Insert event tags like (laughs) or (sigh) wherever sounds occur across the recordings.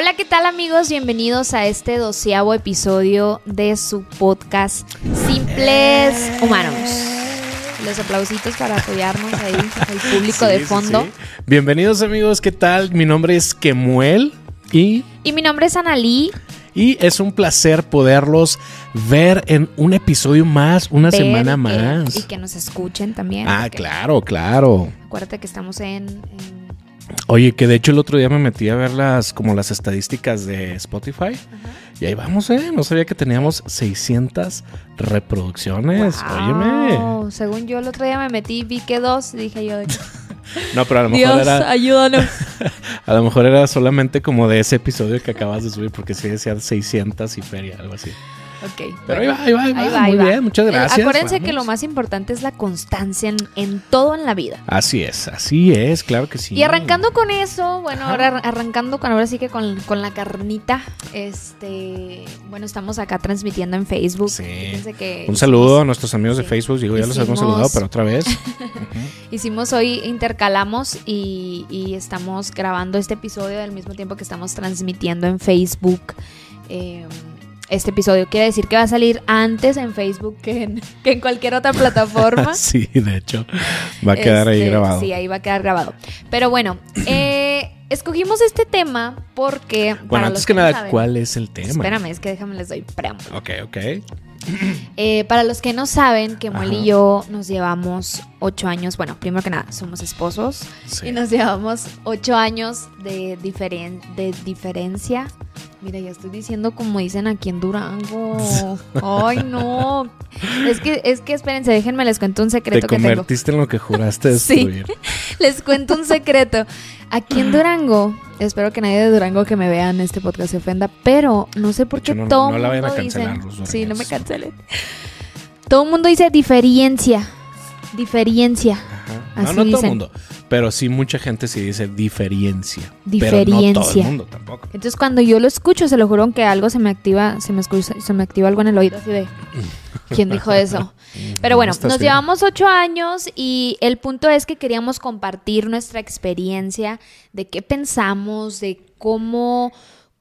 Hola, ¿qué tal amigos? Bienvenidos a este doceavo episodio de su podcast Simples Humanos. Los aplausitos para apoyarnos ahí, al (laughs) público de Sí, fondo. sí. Bienvenidos amigos, ¿qué tal? Mi nombre es Kemuel y, Y mi nombre es Analí. y es un placer poderlos ver en un episodio más, una Ver semana y que- más. Y que nos escuchen también. ah, claro, claro. Acuérdate que estamos en, en- Oye, que de hecho el otro día me metí a ver las como las estadísticas de Spotify y ahí vamos, ¿eh? No sabía que teníamos 600 reproducciones. Óyeme. Wow, Según yo el otro día me metí, vi que dos, y dije yo, (laughs) No, pero a lo mejor Dios, era ayúdanos. (laughs) a lo mejor era solamente como de ese episodio que acabas de subir porque sí decía 600 y feria, algo así. Ok. Pero bueno. ahí va, ahí va, ahí va. Muy bien, muchas Eh, gracias. Acuérdense que lo más importante es la constancia en, en todo en la vida. Así es, así es, claro que sí. Y arrancando con eso, bueno, Ajá. ahora ar- arrancando con ahora sí que con, con la carnita, este, bueno, estamos acá transmitiendo en Facebook. Sí. Que Un saludo a nuestros amigos de. Facebook. Digo, ya los hemos saludado, pero otra vez. (laughs) Hicimos hoy, intercalamos y, y estamos grabando este episodio al mismo tiempo que estamos transmitiendo en Facebook. eh, este episodio quiere decir que va a salir antes en Facebook que en, (laughs) que en cualquier otra plataforma. (laughs) sí, de hecho, va a quedar ahí Este, grabado. Sí, ahí va a quedar grabado. Pero bueno, (clears throat) eh, escogimos este tema porque. para bueno, los antes que no nada, saben- ¿cuál es el tema? Espérame, es que déjame les doy preámbulo. Ok, ok. (clears throat) Eh, para los que no saben, que Muel Ajá. y yo nos llevamos ocho años. Bueno, primero que nada, somos esposos. Sí. Y nos llevamos ocho años de, diferen- de diferencia. Mira, ya estoy diciendo como dicen aquí en Durango. Ay, no. Es que, es que espérense, déjenme les cuento un Te secreto que tengo. convertiste en lo que juraste (laughs) Sí. destruir. Les cuento un secreto. Aquí en Durango, espero que nadie de Durango que me vea en este podcast se ofenda, pero no sé por hecho, qué no- todo no la vayan a cancelar los Sí, no me cancelen. Todo el mundo dice diferencia. Diferencia. Ajá. Así no, no todo el mundo. Pero sí, mucha gente sí dice diferencia. Pero no todo Diferencia. el mundo tampoco. Entonces cuando yo lo escucho, se lo juro que algo se me activa, se me escucha, se me activa algo en el oído así de (laughs) ¿Quién dijo eso? (laughs) Pero bueno, nos llevamos ocho años y el punto es que queríamos compartir nuestra experiencia de qué pensamos, de cómo,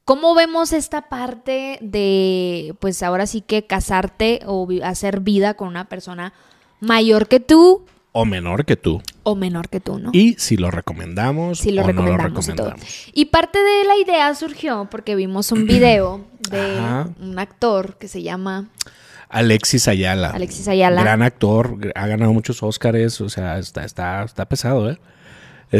cómo vemos esta parte de, pues ahora sí que casarte o hacer vida con una persona mayor que tú O menor que tú. o menor que tú, ¿no? Y si lo recomendamos Sí, lo o no lo recomendamos y recomendamos. Parte de la idea surgió porque vimos un video (clears throat) de Ajá. un actor que se llama Alexis Ayala. Alexis Ayala. Gran actor, ha ganado muchos Óscares, o sea, está, está, está pesado, ¿eh? (laughs)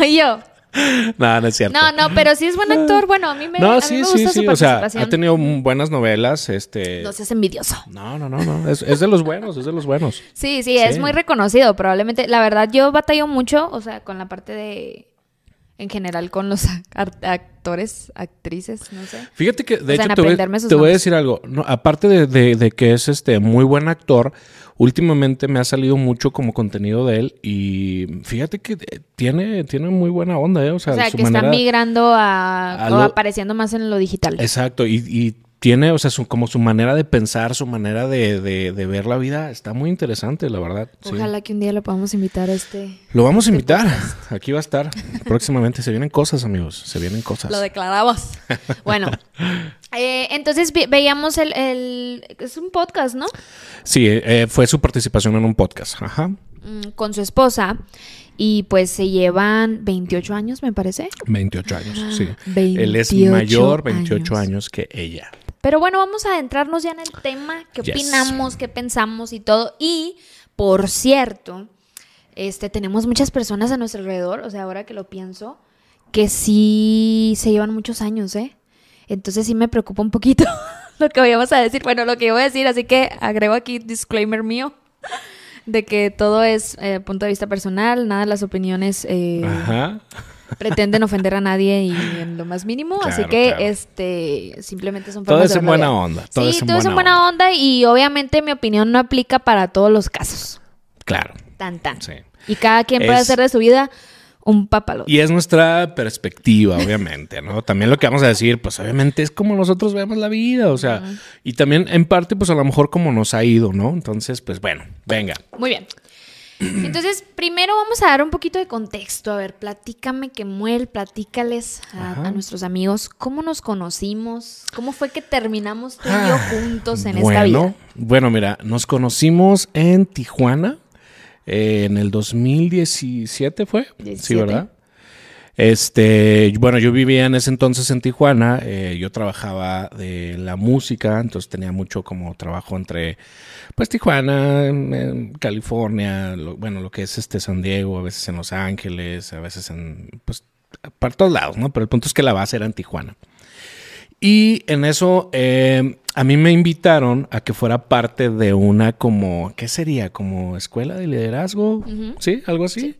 Y yo, (laughs) no, no es cierto. no, no, pero sí es buen actor. Bueno, a mí me, a No, mí sí, me sí, gusta su sí. O sea, ha tenido buenas novelas. Este. No seas envidioso. No, no, no, no. Es, es de los buenos, es de los buenos. Sí, sí, es Sí. muy reconocido. Probablemente, la verdad, yo batallo mucho, o sea, con la parte de. En general, con los (laughs) ac- actores, actrices, no sé. Fíjate que, de O sea, en hecho, te voy, te a decir algo. No, aparte de, de- de que es este muy buen actor, últimamente me ha salido mucho como contenido de él. Y fíjate que eh, tiene, tiene muy buena onda, ¿eh? O sea, O sea, su que está migrando a, a o apareciendo más en lo digital. Exacto, y, y tiene, o sea, su- como su manera de pensar, su manera de, de- de ver la vida, está muy interesante, la verdad. sí. Ojalá que un día lo podamos invitar a este. Lo vamos a invitar. Aquí va a estar próximamente. Se vienen cosas, amigos. Se vienen cosas. Lo declaramos. bueno, (laughs) eh, entonces veíamos el, el- Es un podcast, ¿no? Sí, eh, fue su participación en un podcast. Ajá. Mm, Con su esposa. Y pues se llevan 28 años, me parece. 28 años, Ah, sí. Él es 28 mayor, 28 años. años. que ella. Pero bueno, vamos a adentrarnos ya en el tema, qué Yes. opinamos, qué pensamos y todo. Y, por cierto, este, tenemos muchas personas a nuestro alrededor, o sea, ahora que lo pienso, que sí se llevan muchos años, ¿eh? Entonces sí me preocupa un poquito (laughs) lo que vayamos a decir. Bueno, lo que yo voy a decir, así que agrego aquí disclaimer mío. De que todo es eh, punto de vista personal, nada de las opiniones eh, Ajá. Pretenden ofender a nadie y en lo más mínimo. así que claro. este simplemente son Todo formas es de en buena onda. Todo sí, es en todo es en buena onda y obviamente mi opinión no aplica para todos los casos. Claro. Tan tan. Sí. Y cada quien puede Es- hacer de su vida un papalote. Y es nuestra perspectiva, obviamente, ¿no? También lo que vamos a decir, pues obviamente es como nosotros vemos la vida, o sea, y también en parte, pues a lo mejor como nos ha ido, ¿no? Entonces, pues bueno, venga. Muy bien. (clears throat) Entonces, primero vamos a dar un poquito de contexto. A ver, platícame, Kemuel, platícales a, a nuestros amigos cómo nos conocimos, cómo fue que terminamos tú y yo Ah, juntos en bueno, esta vida. Bueno, mira, nos conocimos en Tijuana eh, en el 2017 fue. Sí, 17. ¿verdad? Este, bueno, yo vivía en ese entonces en Tijuana, eh, yo trabajaba de la música, entonces tenía mucho como trabajo entre, pues Tijuana, en- California, lo- bueno, lo que es este San Diego, a veces en Los Ángeles, a veces en, pues, para todos lados, ¿no? Pero el punto es que la base era en Tijuana. Y en eso eh, a mí me invitaron a que fuera parte de una como, ¿qué sería? Como escuela de liderazgo, ¿sí? Algo así.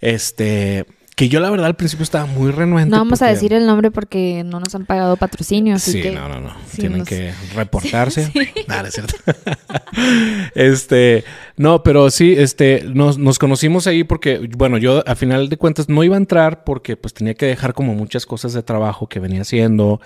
Este, que yo la verdad al principio estaba muy renuente. No vamos a decir el nombre porque no nos han pagado patrocinio, así Sí, que no, no, no. sí Tienen nos- que (laughs) reportarse. Nada, es cierto. (laughs) este, no, pero sí, este, nos, nos conocimos ahí porque, bueno, yo a final de cuentas no iba a entrar porque pues tenía que dejar como muchas cosas de trabajo que venía haciendo.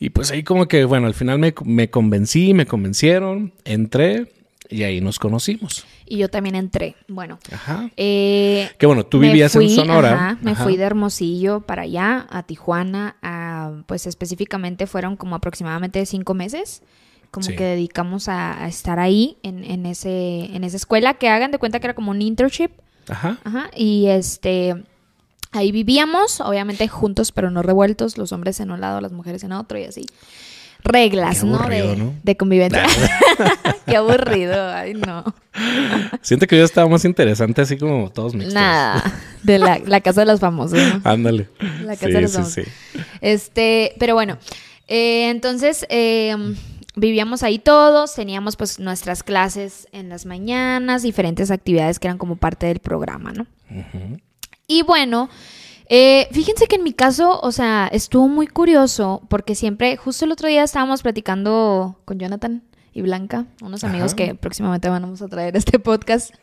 Y pues ahí como que, bueno, al final me, me convencí, me convencieron, entré y ahí nos conocimos. Y yo también entré. Bueno, Ajá. eh, Que bueno, tú vivías fui, en Sonora. ajá, me Ajá. fui de Hermosillo para allá, a Tijuana, a, pues específicamente fueron como aproximadamente cinco meses, como Sí. que dedicamos a, a estar ahí en, en, ese, en esa escuela, que hagan de cuenta que era como un internship, Ajá. ajá, y este, ahí vivíamos, obviamente juntos pero no revueltos, los hombres en un lado, las mujeres en otro y así. Reglas, Qué ¿no? De, ¿no? de convivencia. (laughs) Qué aburrido, ay no. Siento que yo estaba más interesante así como todos mixtos. Nada, de la, la casa de los famosos, ¿no? Ándale. La casa sí, de los sí, famosos. sí. Este, pero bueno, eh, entonces eh, vivíamos ahí todos, teníamos pues nuestras clases en las mañanas, diferentes actividades que eran como parte del programa, ¿no? Y bueno, eh, fíjense que en mi caso, o sea, estuvo muy curioso porque siempre, justo el otro día estábamos platicando con Jonathan y Blanca, unos amigos que próximamente vamos a traer este podcast.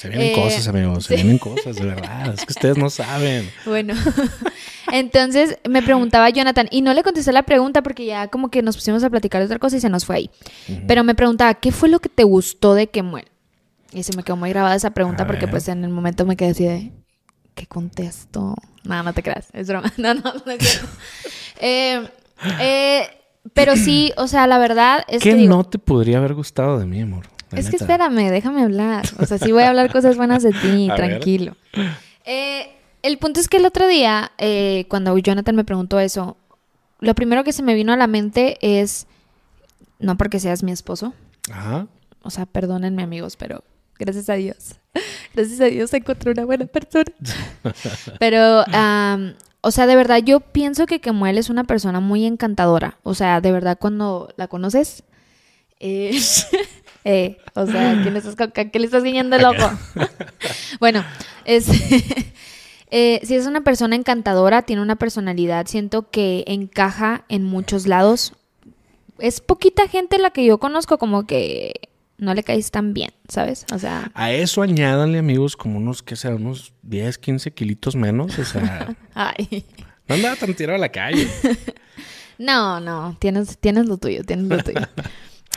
Se vienen Eh, cosas, amigos. Se sí. vienen cosas, de verdad. Es que ustedes no saben. Bueno, (laughs) entonces me preguntaba Jonathan y no le contesté la pregunta porque ya como que nos pusimos a platicar de otra cosa y se nos fue ahí. Pero me preguntaba, ¿qué fue lo que te gustó de Kemuel? Y se me quedó muy grabada esa pregunta A porque ver. pues en el momento me quedé así de, ¿qué contesto? No, no te creas, es broma. (laughs) No, no, no es cierto. Eh, eh, pero sí, o sea, la verdad es ¿Qué que digo, no te podría haber gustado de mí, amor? La es que espérame, déjame hablar. O sea, sí voy a hablar cosas buenas de ti, (laughs) tranquilo. Eh, el punto es que el otro día, eh, cuando Jonathan me preguntó eso, lo primero que se me vino a la mente es, no porque seas mi esposo, Ajá. o sea, perdónenme amigos, pero gracias a Dios, (laughs) gracias a Dios encontré una buena persona. (laughs) Pero, am, o sea, de verdad yo pienso que Kemuel es una persona muy encantadora. O sea, de verdad cuando la conoces, eh, (laughs) eh, o sea, ¿qué le estás, qué le estás guiñando el ojo? bueno, es, eh, si es una persona encantadora, tiene una personalidad, siento que encaja en muchos lados. Es poquita gente la que yo conozco como que no le caes tan bien, ¿sabes? O sea, A eso añádanle, amigos, como unos, ¿qué será? Unos 10, 15 kilitos menos. O sea, (laughs) ay. no andaba tan tirado a la calle. (laughs) No, no, tienes, tienes lo tuyo, tienes lo tuyo.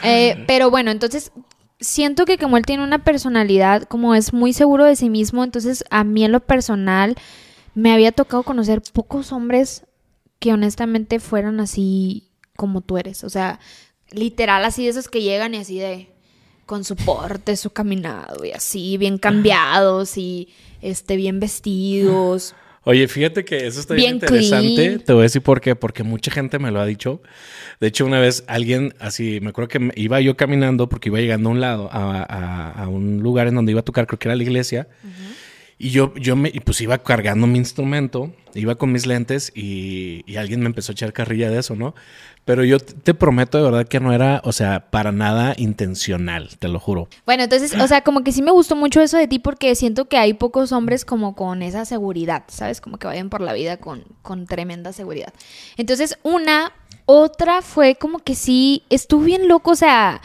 Eh, (laughs) pero bueno, entonces siento que como él tiene una personalidad, como es muy seguro de sí mismo, entonces a mí en lo personal me había tocado conocer pocos hombres que honestamente fueran así como tú eres. O sea, literal así de esos que llegan y así de con su porte, su caminado y así, bien cambiados y este, bien vestidos. Oye, fíjate que eso está bien, Bien interesante. clean. Te voy a decir por qué. Porque mucha gente me lo ha dicho. De hecho, una vez alguien así, me acuerdo que iba yo caminando porque iba llegando a un lado, a, a- a un lugar en donde iba a tocar, creo que era la iglesia. Y yo, yo me, pues iba cargando mi instrumento, iba con mis lentes y, alguien me empezó a echar carrilla de eso, ¿no? Pero yo te- prometo de verdad que no era, o sea, para nada intencional, te lo juro. Bueno, entonces, o sea, como que sí me gustó mucho eso de ti porque siento que hay pocos hombres como con esa seguridad, ¿sabes? Como que vayan por la vida con, con tremenda seguridad. Entonces, una, otra fue como que sí, estuvo bien loco, o sea,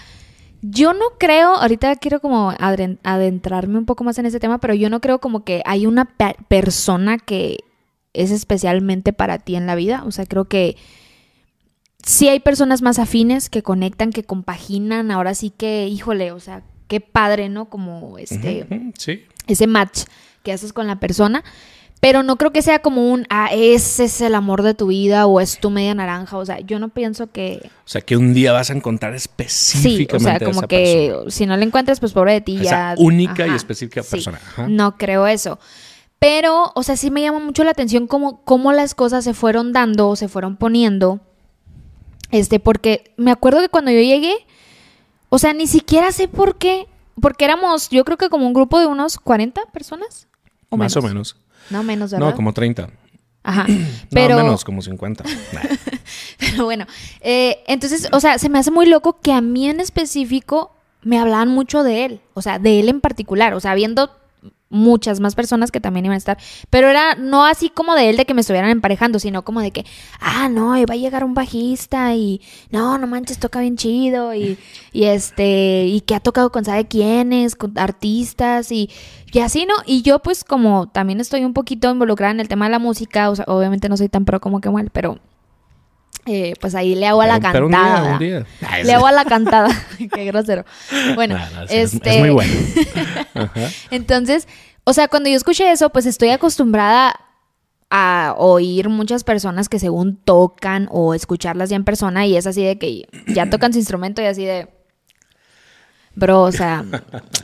yo no creo, ahorita quiero como adentrarme un poco más en ese tema, pero yo no creo como que hay una pe- persona que es especialmente para ti en la vida, o sea, creo que sí hay personas más afines que conectan, que compaginan, ahora sí que, híjole, o sea, qué padre, ¿no? Como este, Sí. ese match que haces con la persona. Pero no creo que sea como un, ah, ese es el amor de tu vida o es tu media naranja. O sea, yo no pienso que... O sea, que un día vas a encontrar Sí, específicamente o sea, a como esa que persona. si no la encuentras, pues pobre de ti Esa ya. única y específica sí. persona. Ajá. No creo eso. Pero, o sea, sí me llama mucho la atención cómo, cómo las cosas se fueron dando o se fueron poniendo. Este, porque me acuerdo que cuando yo llegué, o sea, ni siquiera sé por qué. Porque éramos, yo creo que como un grupo de unos 40 personas. ¿O Más o menos. No, menos, ¿verdad? No, como 30. Ajá. (clears throat) No, Pero, menos, como 50. (laughs) Nah. pero bueno, eh, entonces, o sea, se me hace muy loco que a mí en específico me hablaban mucho de él, o sea, de él en particular, o sea, viendo muchas más personas que también iban a estar, pero era no así como de él de que me estuvieran emparejando, sino como de que, ah, no, va a llegar un bajista y no, no manches, toca bien chido y, y este, y que ha tocado con sabe quiénes, con artistas y, y así, ¿no? Y yo pues como también estoy un poquito involucrada en el tema de la música, o sea, obviamente no soy tan pro como que mal, pero eh, pues ahí le hago a la Pero- pero cantada. un día, un (laughs) día. Ay, Le hago a la cantada. (laughs) (laughs) Qué grosero. Bueno, no, sí, este. es muy bueno. Ajá. Entonces, o sea, cuando yo escuché eso, pues estoy acostumbrada a oír muchas personas que según tocan o escucharlas ya en persona y es así de que ya tocan su instrumento y así de bro, o sea,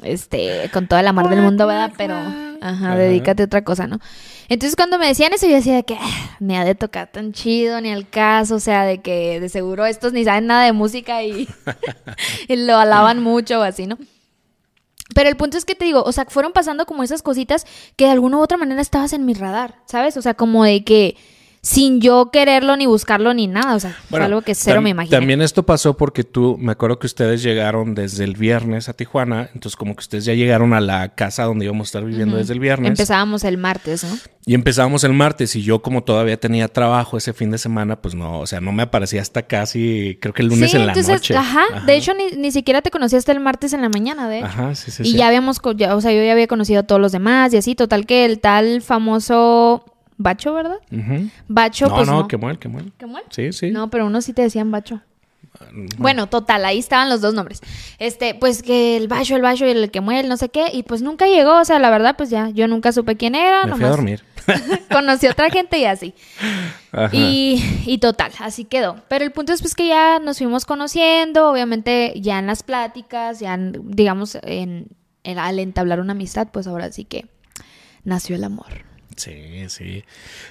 este, con todo el amor del mundo, ¿verdad? Pero, ajá, Ajá. dedícate a otra cosa, ¿no? Entonces cuando me decían eso yo decía de que "Ah, ni ha de tocar tan chido, ni al caso, o sea, de que de seguro estos ni saben nada de música y, (laughs) y lo alaban mucho o así, ¿no? Pero el punto es que te digo, o sea, fueron pasando como esas cositas que de alguna u otra manera estabas en mi radar, ¿sabes? O sea, como de que sin yo quererlo ni buscarlo ni nada, o sea, fue algo que cero me imaginé. También esto pasó porque tú, me acuerdo que ustedes llegaron desde el viernes a Tijuana, entonces como que ustedes ya llegaron a la casa donde íbamos a estar viviendo desde el viernes. Empezábamos el martes, ¿no? Y empezábamos el martes y yo como todavía tenía trabajo ese fin de semana, pues no, o sea, no me aparecía hasta casi, creo que el lunes sí, en la entonces, noche. Ajá, de hecho ni, ni siquiera te conocí hasta el martes en la mañana, de hecho. Ajá, sí, sí, y sí. ya habíamos, ya- o sea, yo ya había conocido a todos los demás y así, total que el tal famoso Bacho, ¿verdad? Bacho, no, pues no, no. mal. ¿Qué mal? Sí, sí. No, pero unos sí te decían Bacho. Bueno, total, ahí estaban los dos nombres. Este, pues que el Bacho, el Bacho y el que muere, no sé qué, y pues nunca llegó, o sea, la verdad, pues ya, yo nunca supe quién era, me fui a nomás dormir. (laughs) conocí a otra gente y así. Ajá. Y, y total, así quedó. Pero el punto es pues que ya nos fuimos conociendo, obviamente ya en las pláticas, ya en- digamos en, en- al entablar una amistad, pues ahora sí que nació el amor. Sí, sí.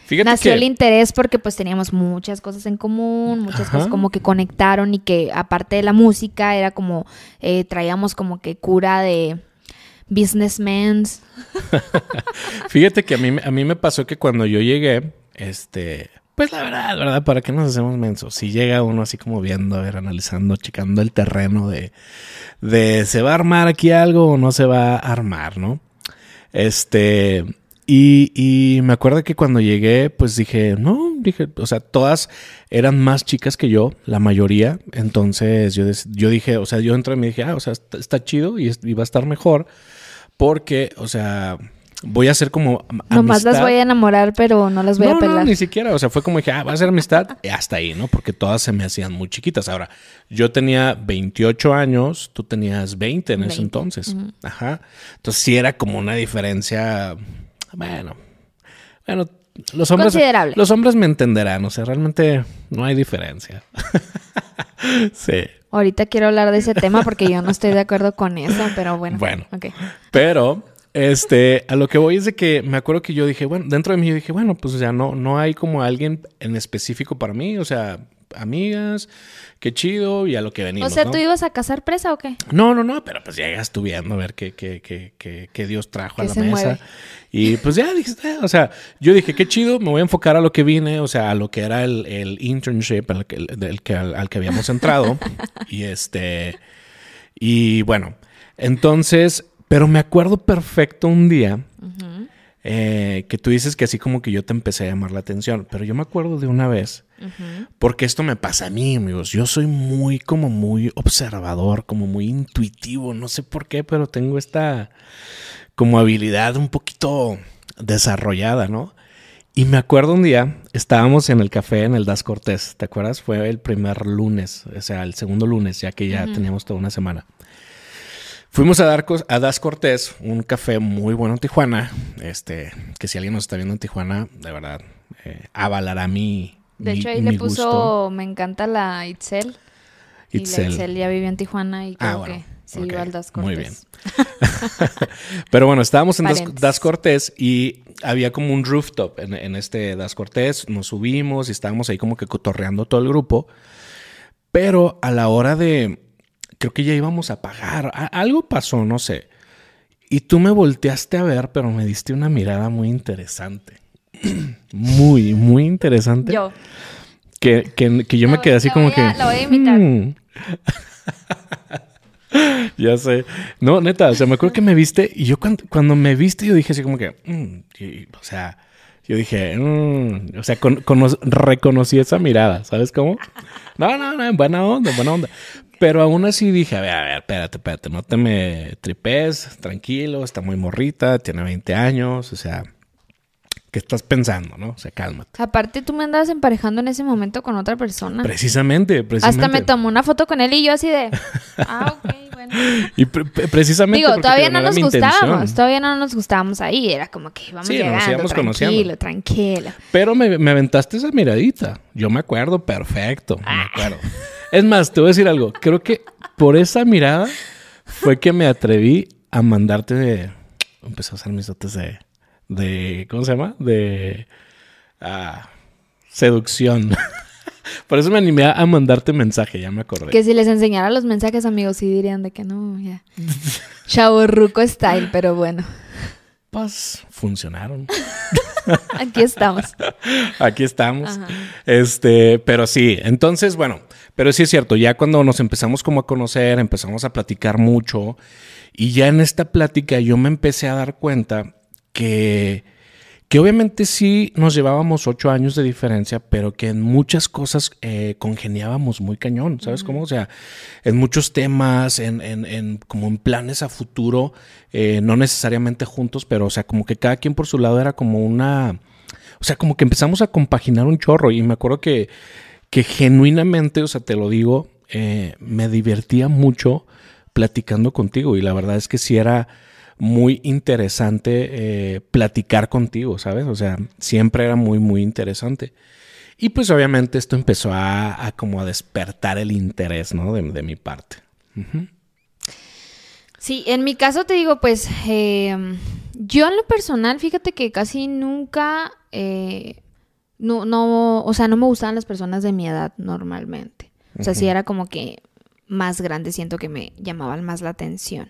Fíjate nació que el interés porque pues teníamos muchas cosas en común, muchas Ajá. cosas como que conectaron y que aparte de la música era como eh, traíamos como que cura de businessmen. (laughs) Fíjate que a mí, me- a mí me pasó que cuando yo llegué, este, pues la verdad, ¿verdad? ¿Para qué nos hacemos mensos? Si llega uno así como viendo, a ver, analizando, checando el terreno de, de se va a armar aquí algo o no se va a armar, ¿no? Este, y, y me acuerdo que cuando llegué, pues dije, no, dije, o sea, todas eran más chicas que yo, la mayoría. Entonces yo, yo dije, o sea, yo entré y me dije, ah, o sea, está, está chido y, y va a estar mejor porque, o sea, voy a hacer como Nomás las voy a enamorar, pero no las voy no, a pelar. no, ni siquiera. O sea, fue como dije, ah, va a ser amistad. hasta ahí, ¿no? Porque todas se me hacían muy chiquitas. Ahora, yo tenía 28 años, tú tenías 20 en ese 20, entonces. Ajá. Entonces sí era como una diferencia. Bueno. Bueno, los hombres. Considerable. Los hombres me entenderán. O sea, realmente no hay diferencia. (laughs) sí. Ahorita quiero hablar de ese tema porque yo no estoy de acuerdo con eso, pero bueno. Bueno. Ok. Pero, este, a lo que voy es de que me acuerdo que yo dije, bueno, dentro de mí yo dije, bueno, pues o sea, no, no hay como alguien en específico para mí, o sea, amigas, qué chido, y a lo que venimos. O sea, ¿no? ¿tú ibas a cazar presa o qué? No, no, no, pero pues llegas tú viendo a ver qué, qué, qué, qué, qué Dios trajo ¿Qué a la mesa. mueve? Y pues ya dijiste, eh, o sea, yo dije, qué chido, me voy a enfocar a lo que vine, o sea, a lo que era el, el internship al que, del que- al, al que habíamos entrado. (laughs) y este, y bueno, entonces, pero me acuerdo perfecto un día eh, que tú dices que así como que yo te empecé a llamar la atención, pero yo me acuerdo de una vez, porque esto me pasa a mí, amigos, yo soy muy como muy observador, como muy intuitivo, no sé por qué, pero tengo esta como habilidad un poquito desarrollada, ¿no? Y me acuerdo un día, estábamos en el café en el Das Cortés, ¿te acuerdas? Fue el primer lunes, o sea, el segundo lunes, ya que ya teníamos toda una semana. Fuimos a, dar, a Das Cortés, un café muy bueno en Tijuana. Este, que si alguien nos está viendo en Tijuana, de verdad, eh, avalará mi. De hecho, ahí le puso, me encanta la Itzel. Itzel. Y la Itzel ya vivió en Tijuana y ah, creo que sí iba al Das Cortés. Muy bien. (laughs) Pero bueno, estábamos en das, Cortés y había como un rooftop en, en, este Das Cortés. Nos subimos y estábamos ahí como que cotorreando todo el grupo. Pero a la hora de, creo que ya íbamos a pagar, algo pasó, no sé. Y tú me volteaste a ver, pero me diste una mirada muy interesante. Muy, muy interesante. Yo. Que, que, yo me quedé así como que... La voy a imitar. Hmm". (laughs) ya sé. No, neta, o sea, me acuerdo que me viste y yo cuando, me viste yo dije así como que... Mm", o sea, yo dije, mm", o sea, reconocí esa mirada, ¿sabes cómo? No, no, no, buena onda, buena onda. Pero aún así dije, a ver, a ver, espérate, espérate, no te me tripes, tranquilo, está muy morrita, tiene 20 años, o sea, ¿qué estás pensando, no? O sea, cálmate. Aparte, tú me andabas emparejando en ese momento con otra persona. Precisamente, precisamente. Hasta me tomó una foto con él y yo así de, (laughs) ah, ok, bueno. Y precisamente Digo, todavía no nos gustábamos, todavía no nos gustábamos ahí, era como que íbamos sí, llegando, nos tranquilo, tranquilo. Pero me, me aventaste esa miradita, yo me acuerdo perfecto, me ah. acuerdo. Es más, te voy a decir algo. Creo que por esa mirada fue que me atreví a mandarte de... Empecé a usar mis dotes de... de ¿Cómo se llama? De... Ah, seducción. (laughs) Por eso me animé a mandarte mensaje, ya me acordé. Que si les enseñara los mensajes, amigos, sí dirían de que no, ya. (laughs) Chavo Ruco style, pero bueno. Pues funcionaron. (laughs) Aquí estamos. Aquí estamos. Este, pero sí, entonces, bueno, pero sí es cierto, ya cuando nos empezamos como a conocer, empezamos a platicar mucho y ya en esta plática yo me empecé a dar cuenta que, que obviamente sí nos llevábamos ocho años de diferencia, pero que en muchas cosas eh, congeniábamos muy cañón, ¿sabes cómo? O sea, en muchos temas, en, en, en como en planes a futuro, eh, no necesariamente juntos, pero o sea, como que cada quien por su lado era como una... O sea, como que empezamos a compaginar un chorro. Y me acuerdo que que genuinamente, o sea, te lo digo, eh, me divertía mucho platicando contigo. Y la verdad es que sí era muy interesante eh, platicar contigo, ¿sabes? O sea, siempre era muy, muy interesante. Y pues obviamente esto empezó a, como a despertar el interés, ¿no? De, mi parte. Sí, en mi caso te digo, pues eh, yo en lo personal, fíjate que casi nunca no, no, o sea, no me gustaban las personas de mi edad normalmente. O sea, si era como que más grande, siento que me llamaban más la atención.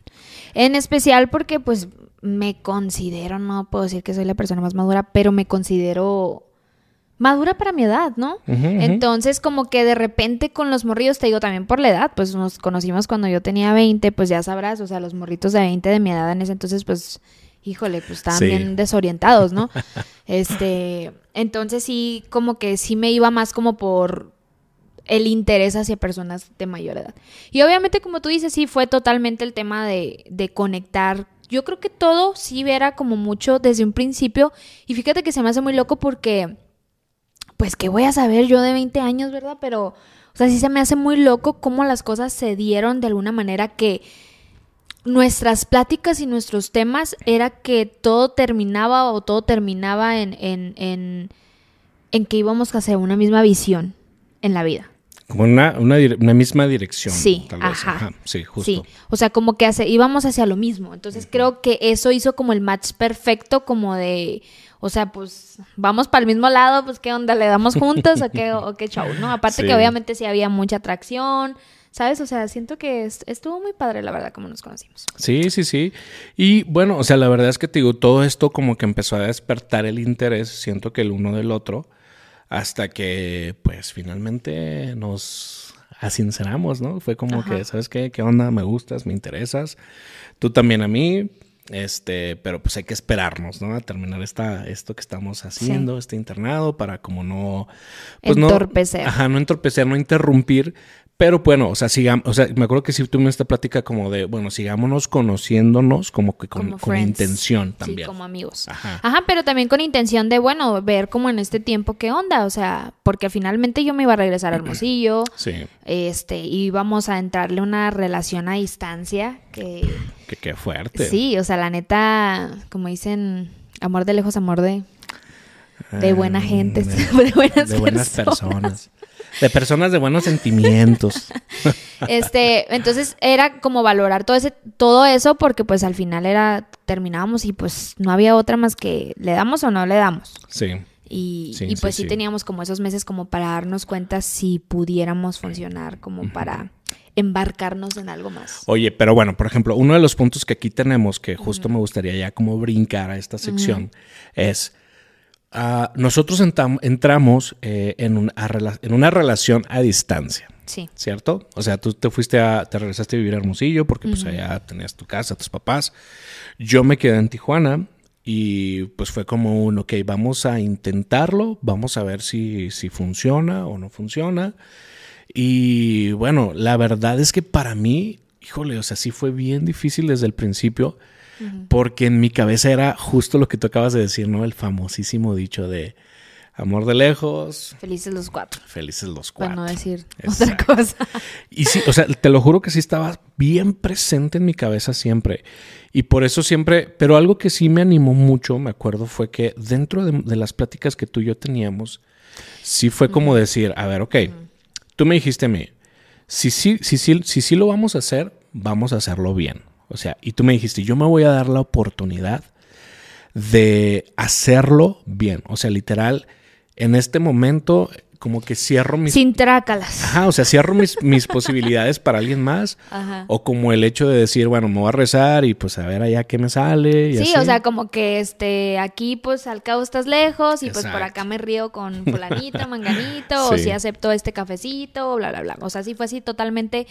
En especial porque pues me considero, no puedo decir que soy la persona más madura, pero me considero madura para mi edad, ¿no? Entonces, como que de repente con los morrillos, te digo también por la edad, pues nos conocimos cuando yo tenía 20, pues ya sabrás, o sea, los morritos de 20 de mi edad en ese entonces, pues híjole, pues estaban bien desorientados, ¿no? (laughs) este, entonces sí, como que sí me iba más como por el interés hacia personas de mayor edad. Y obviamente, como tú dices, sí fue totalmente el tema de, conectar. Yo creo que todo sí era como mucho desde un principio. Y fíjate que se me hace muy loco porque, pues, ¿qué voy a saber yo de 20 años, verdad? Pero, o sea, sí se me hace muy loco cómo las cosas se dieron de alguna manera que nuestras pláticas y nuestros temas era que todo terminaba o todo terminaba en, en, en que íbamos a hacer una misma visión en la vida. Como una, una, una misma dirección. Sí, Ajá. Sí, justo. Sí, o sea, como que hace, íbamos hacia lo mismo. Entonces creo que eso hizo como el match perfecto, como de, o sea, pues vamos para el mismo lado, pues qué onda, le damos juntos o qué, o qué show, ¿no? Aparte que obviamente sí había mucha atracción, ¿Sabes? O sea, siento que estuvo muy padre, la verdad, como nos conocimos. Sí, sí, sí. Y bueno, o sea, la verdad es que te digo, todo esto como que empezó a despertar el interés, siento que el uno del otro, hasta que pues finalmente nos asinceramos, ¿no? Fue como que, ¿sabes qué? ¿Qué onda? Me gustas, me interesas. Tú también a mí. Este, pero pues hay que esperarnos, ¿no? A terminar esta, esto que estamos haciendo, este internado, para como no. Pues entorpecer. No, ajá, no entorpecer, no interrumpir Pero bueno, o sea, sigamos, o sea, me acuerdo que si tuvimos esta plática como de, bueno, sigámonos conociéndonos como que con, Como con intención Sí, también. como amigos. Ajá. Ajá, pero también con intención de, bueno, ver como en este tiempo qué onda, o sea, porque finalmente yo me iba a regresar a Hermosillo, (clears throat) Sí, este, íbamos a entrarle una relación a distancia que, (clears throat) que qué fuerte. sí, o sea, la neta, como dicen, amor de lejos, amor de, de buena Ah, gente, (laughs) de- de, buenas, de buenas personas. personas. De personas de buenos sentimientos. (laughs) Este, entonces era como valorar todo ese, todo eso, porque pues al final era, terminábamos y pues no había otra más que le damos o no le damos. Sí. Y, Sí, y pues sí, teníamos como esos meses como para darnos cuenta si pudiéramos funcionar, como para embarcarnos en algo más. Oye, pero bueno, por ejemplo, uno de los puntos que aquí tenemos que justo me gustaría ya como brincar a esta sección es, ah, nosotros entam- entramos eh, en, un- a rela- en una relación a distancia. Sí. ¿Cierto? O sea, tú te fuiste a, te regresaste a vivir a Hermosillo porque pues allá tenías tu casa, tus papás. Yo me quedé en Tijuana y pues fue como un, ok, vamos a intentarlo, vamos a ver si, si funciona o no funciona. Y bueno, la verdad es que para mí, híjole, o sea, sí fue bien difícil desde el principio porque en mi cabeza era justo lo que tú acabas de decir, ¿no? El famosísimo dicho de amor de lejos, Felices los cuatro. felices los Para cuatro. no decir Exacto. otra cosa. Y sí, o sea, te lo juro que sí estaba bien presente en mi cabeza siempre. Y por eso siempre, pero algo que sí me animó mucho, me acuerdo, fue que dentro de, de las pláticas que tú y yo teníamos, sí fue como decir, a ver, ok, tú me dijiste a mí, si sí, si, sí, si sí lo vamos a hacer, vamos a hacerlo bien. O sea, y tú me dijiste, yo me voy a dar la oportunidad de hacerlo bien. O sea, literal, en este momento, como que cierro mis Sin trácalas. Ajá, o sea, cierro mis, mis posibilidades para alguien más. Ajá. O como el hecho de decir, bueno, me voy a rezar y pues a ver allá qué me sale. Y Sí, así. o sea, como que este aquí pues al cabo estás lejos y pues por acá me río con (laughs) fulanito, manganito, o si acepto este cafecito, bla, bla, bla. O sea, sí fue así totalmente.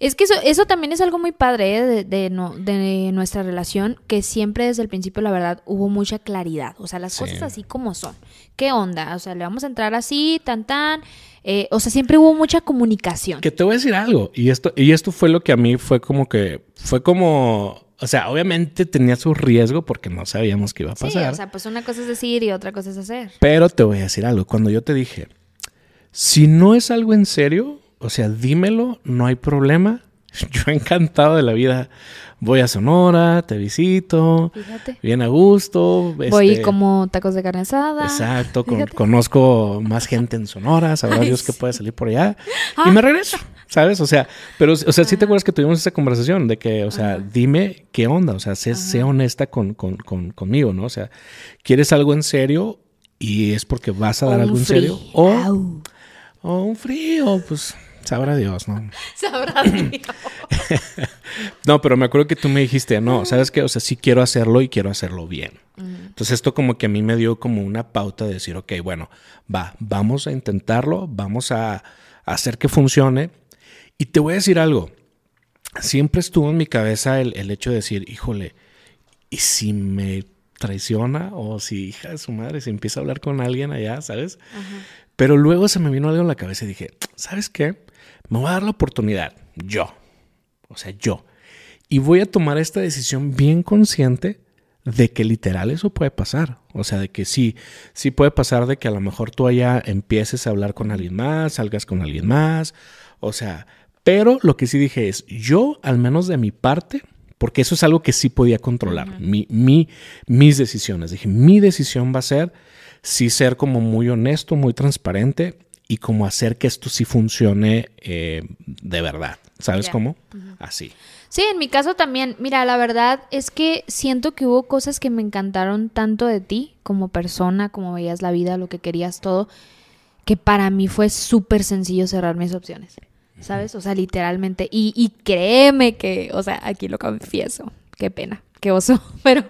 Es que eso, eso también es algo muy padre ¿eh? de, de no- de nuestra relación, que siempre desde el principio, la verdad, hubo mucha claridad. O sea, las Sí. cosas así como son. ¿Qué onda? O sea, le vamos a entrar así, tan, tan. Eh, o sea, siempre hubo mucha comunicación. Que te voy a decir algo. Y esto, y esto fue lo que a mí fue como que, fue como, o sea, obviamente tenía su riesgo porque no sabíamos qué iba a Sí, pasar. o sea, pues una cosa es decir y otra cosa es hacer. Pero te voy a decir algo. Cuando yo te dije, si no es algo en serio, o sea, dímelo, no hay problema. (laughs) Yo encantado de la vida. Voy a Sonora, te visito, Fíjate. bien a gusto. Voy este, como tacos de carne asada. Exacto, con- conozco más gente en Sonora, sabrá Dios que puede salir por allá. Ah. Y me regreso, ¿sabes? O sea, pero, o sea, sí te acuerdas que tuvimos esa conversación de que, o sea, dime qué onda, o sea, sé, sé honesta con, con- con- conmigo, ¿no? O sea, ¿quieres algo en serio? Y es porque vas a dar un algo en serio. O, Au. O un frío, pues sabrá Dios, ¿no? (laughs) Sabrá Dios. (laughs) No, pero me acuerdo que tú me dijiste, no, ¿sabes qué? O sea, sí quiero hacerlo y quiero hacerlo bien. Entonces esto como que a mí me dio como una pauta de decir, ok, bueno, va, vamos a intentarlo, vamos a, hacer que funcione. Y te voy a decir algo, siempre estuvo en mi cabeza el, el hecho de decir, híjole, ¿y si me traiciona o si hija de su madre se empieza a hablar con alguien allá, ¿sabes? Pero luego se me vino algo en la cabeza y dije, ¿sabes qué? Me voy a dar la oportunidad, yo, o sea, yo. Y voy a tomar esta decisión bien consciente de que literal eso puede pasar. O sea, de que sí, sí puede pasar de que a lo mejor tú allá empieces a hablar con alguien más, salgas con alguien más. O sea, pero lo que sí dije es, yo al menos de mi parte, porque eso es algo que sí podía controlar, mi, mi- mis decisiones. Dije, mi decisión va a ser sí ser como muy honesto, muy transparente y como hacer que esto sí funcione eh, de verdad. ¿Sabes cómo? Así. Sí, en mi caso también. Mira, la verdad es que siento que hubo cosas que me encantaron tanto de ti como persona, como veías la vida, lo que querías, todo, que para mí fue súper sencillo cerrar mis opciones. ¿Sabes? O sea, literalmente. Y, y créeme que, o sea, aquí lo confieso. Qué pena, qué oso. (laughs) Pero,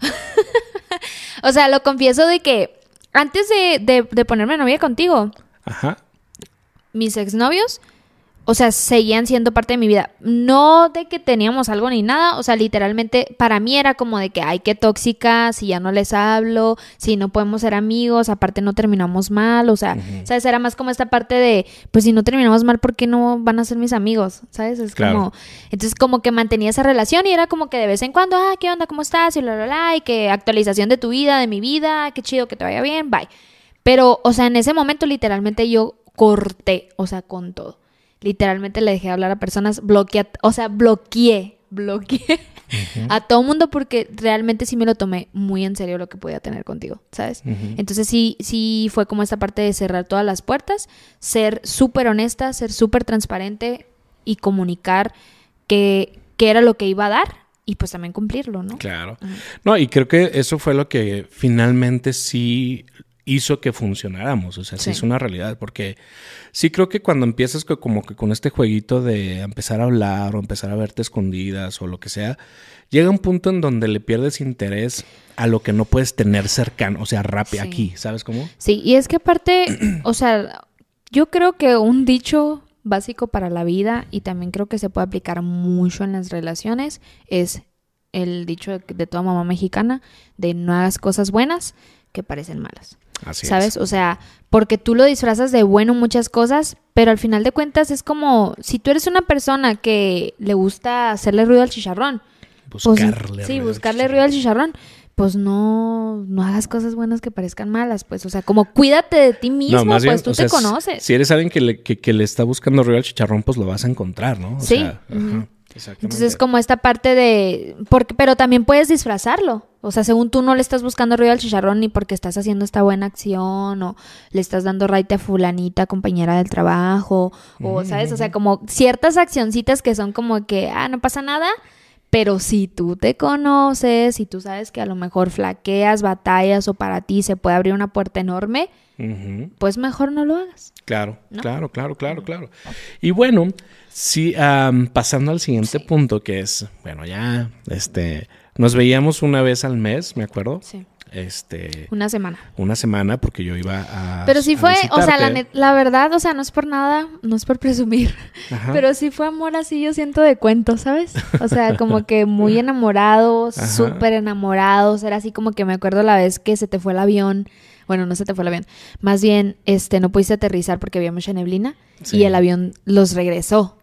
(laughs) o sea, lo confieso de que antes de, de, de ponerme novia contigo, Ajá. mis exnovios o sea, seguían siendo parte de mi vida. No de que teníamos algo ni nada, o sea, literalmente para mí era como de que, ay, qué tóxica, si ya no les hablo, si no podemos ser amigos, aparte no terminamos mal, o sea, ¿sabes? Era más como esta parte de, pues si no terminamos mal, ¿por qué no van a ser mis amigos? ¿Sabes? Es como, entonces como que mantenía esa relación y era como que de vez en cuando, ah, ¿qué onda? ¿Cómo estás? Y la, la, la, y que actualización de tu vida, de mi vida, qué chido, que te vaya bien, bye. Pero, o sea, en ese momento literalmente yo corté, o sea, con todo literalmente le dejé hablar a personas, bloqueé, o sea, bloqueé, bloqueé a todo mundo porque realmente sí me lo tomé muy en serio lo que podía tener contigo, ¿sabes? Entonces sí, sí fue como esta parte de cerrar todas las puertas, ser súper honesta, ser súper transparente y comunicar qué era lo que iba a dar y pues también cumplirlo, ¿no? Claro. No, y creo que eso fue lo que finalmente sí hizo que funcionáramos, o sea, sí. es una realidad, porque sí creo que cuando empiezas como que con este jueguito de empezar a hablar o empezar a verte escondidas o lo que sea, llega un punto en donde le pierdes interés a lo que no puedes tener cercano, o sea, rápido aquí, ¿sabes cómo? Sí, y es que aparte, o sea, yo creo que un dicho básico para la vida y también creo que se puede aplicar mucho en las relaciones es el dicho de, de toda mamá mexicana de no hagas cosas buenas que parecen malas. ¿Sabes? O sea, porque tú lo disfrazas de bueno muchas cosas, pero al final de cuentas es como si tú eres una persona que le gusta hacerle ruido al chicharrón. Pues, buscarle Sí, buscarle ruido al chicharrón. Pues no, no hagas cosas buenas que parezcan malas, pues. O sea, como cuídate de ti mismo, pues tú te conoces. Si eres alguien que le, que, le está buscando ruido al chicharrón, pues lo vas a encontrar, ¿no? sí. Entonces es como esta parte de... Porque, pero también puedes disfrazarlo. O sea, según tú no le estás buscando ruido al chicharrón ni porque estás haciendo esta buena acción o le estás dando raite a fulanita, compañera del trabajo, o, ¿sabes? O sea, como ciertas accioncitas que son como que, ah, no pasa nada, pero si tú te conoces, y tú sabes que a lo mejor flaqueas, batallas o para ti se puede abrir una puerta enorme, pues mejor no lo hagas. Claro, claro, claro, claro, claro. Y bueno, sí, pasando al siguiente punto que es, bueno, ya, este, nos veíamos una vez al mes, me acuerdo. Sí. Este. Una semana. Una semana, porque yo iba a. Pero sí fue, o sea, la, la, verdad, o sea, no es por nada, no es por presumir. Pero sí fue amor así, yo siento de cuento, ¿sabes? O sea, como que muy (laughs) enamorados, súper enamorados. Era así como que me acuerdo la vez que se te fue el avión bueno, no se te fue el avión. Más bien, este, no pudiste aterrizar porque había mucha neblina y el avión los regresó.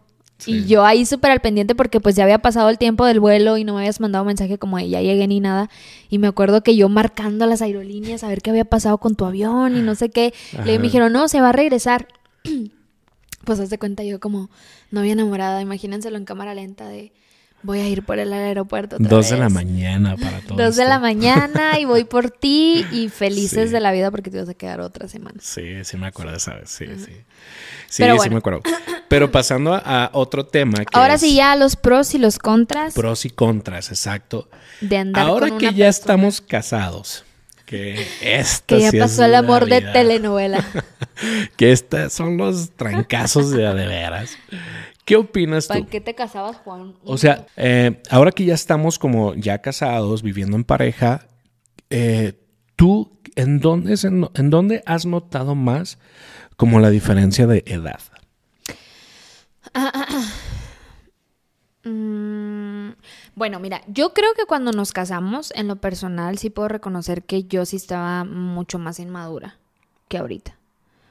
Y yo ahí súper al pendiente porque pues ya había pasado el tiempo del vuelo y no me habías mandado mensaje como de ya llegué ni nada. Y me acuerdo que yo marcando las aerolíneas a ver qué había pasado con tu avión y no sé qué. Me dijeron, no, se va a regresar. (clears throat) pues haz de cuenta yo como no había enamorada, imagínenselo en cámara lenta de voy a ir por el aeropuerto. Dos de la mañana para (laughs) todos. Dos de la mañana y voy por (laughs) ti y felices de la vida porque te vas a quedar otra semana. Sí, sí me acuerdo, ¿sabes? Sí, sí. Sí, sí me acuerdo. Pero pasando a, otro tema. Que Ahora sí, ya los pros y los contras. Pros y contras, exacto. De andar Ahora que ya estamos casados. Que esta Que ya pasó el amor de telenovela. (laughs) que estos son los trancazos de, de veras. ¿Qué opinas tú? ¿Para qué te casabas, Juan? O sea, eh, ahora que ya estamos como ya casados, viviendo en pareja, eh, ¿tú en dónde, en, dónde has notado más como la diferencia de edad? (coughs) Mm, bueno, mira, yo creo que cuando nos casamos, en lo personal, sí puedo reconocer que yo sí estaba mucho más inmadura que ahorita.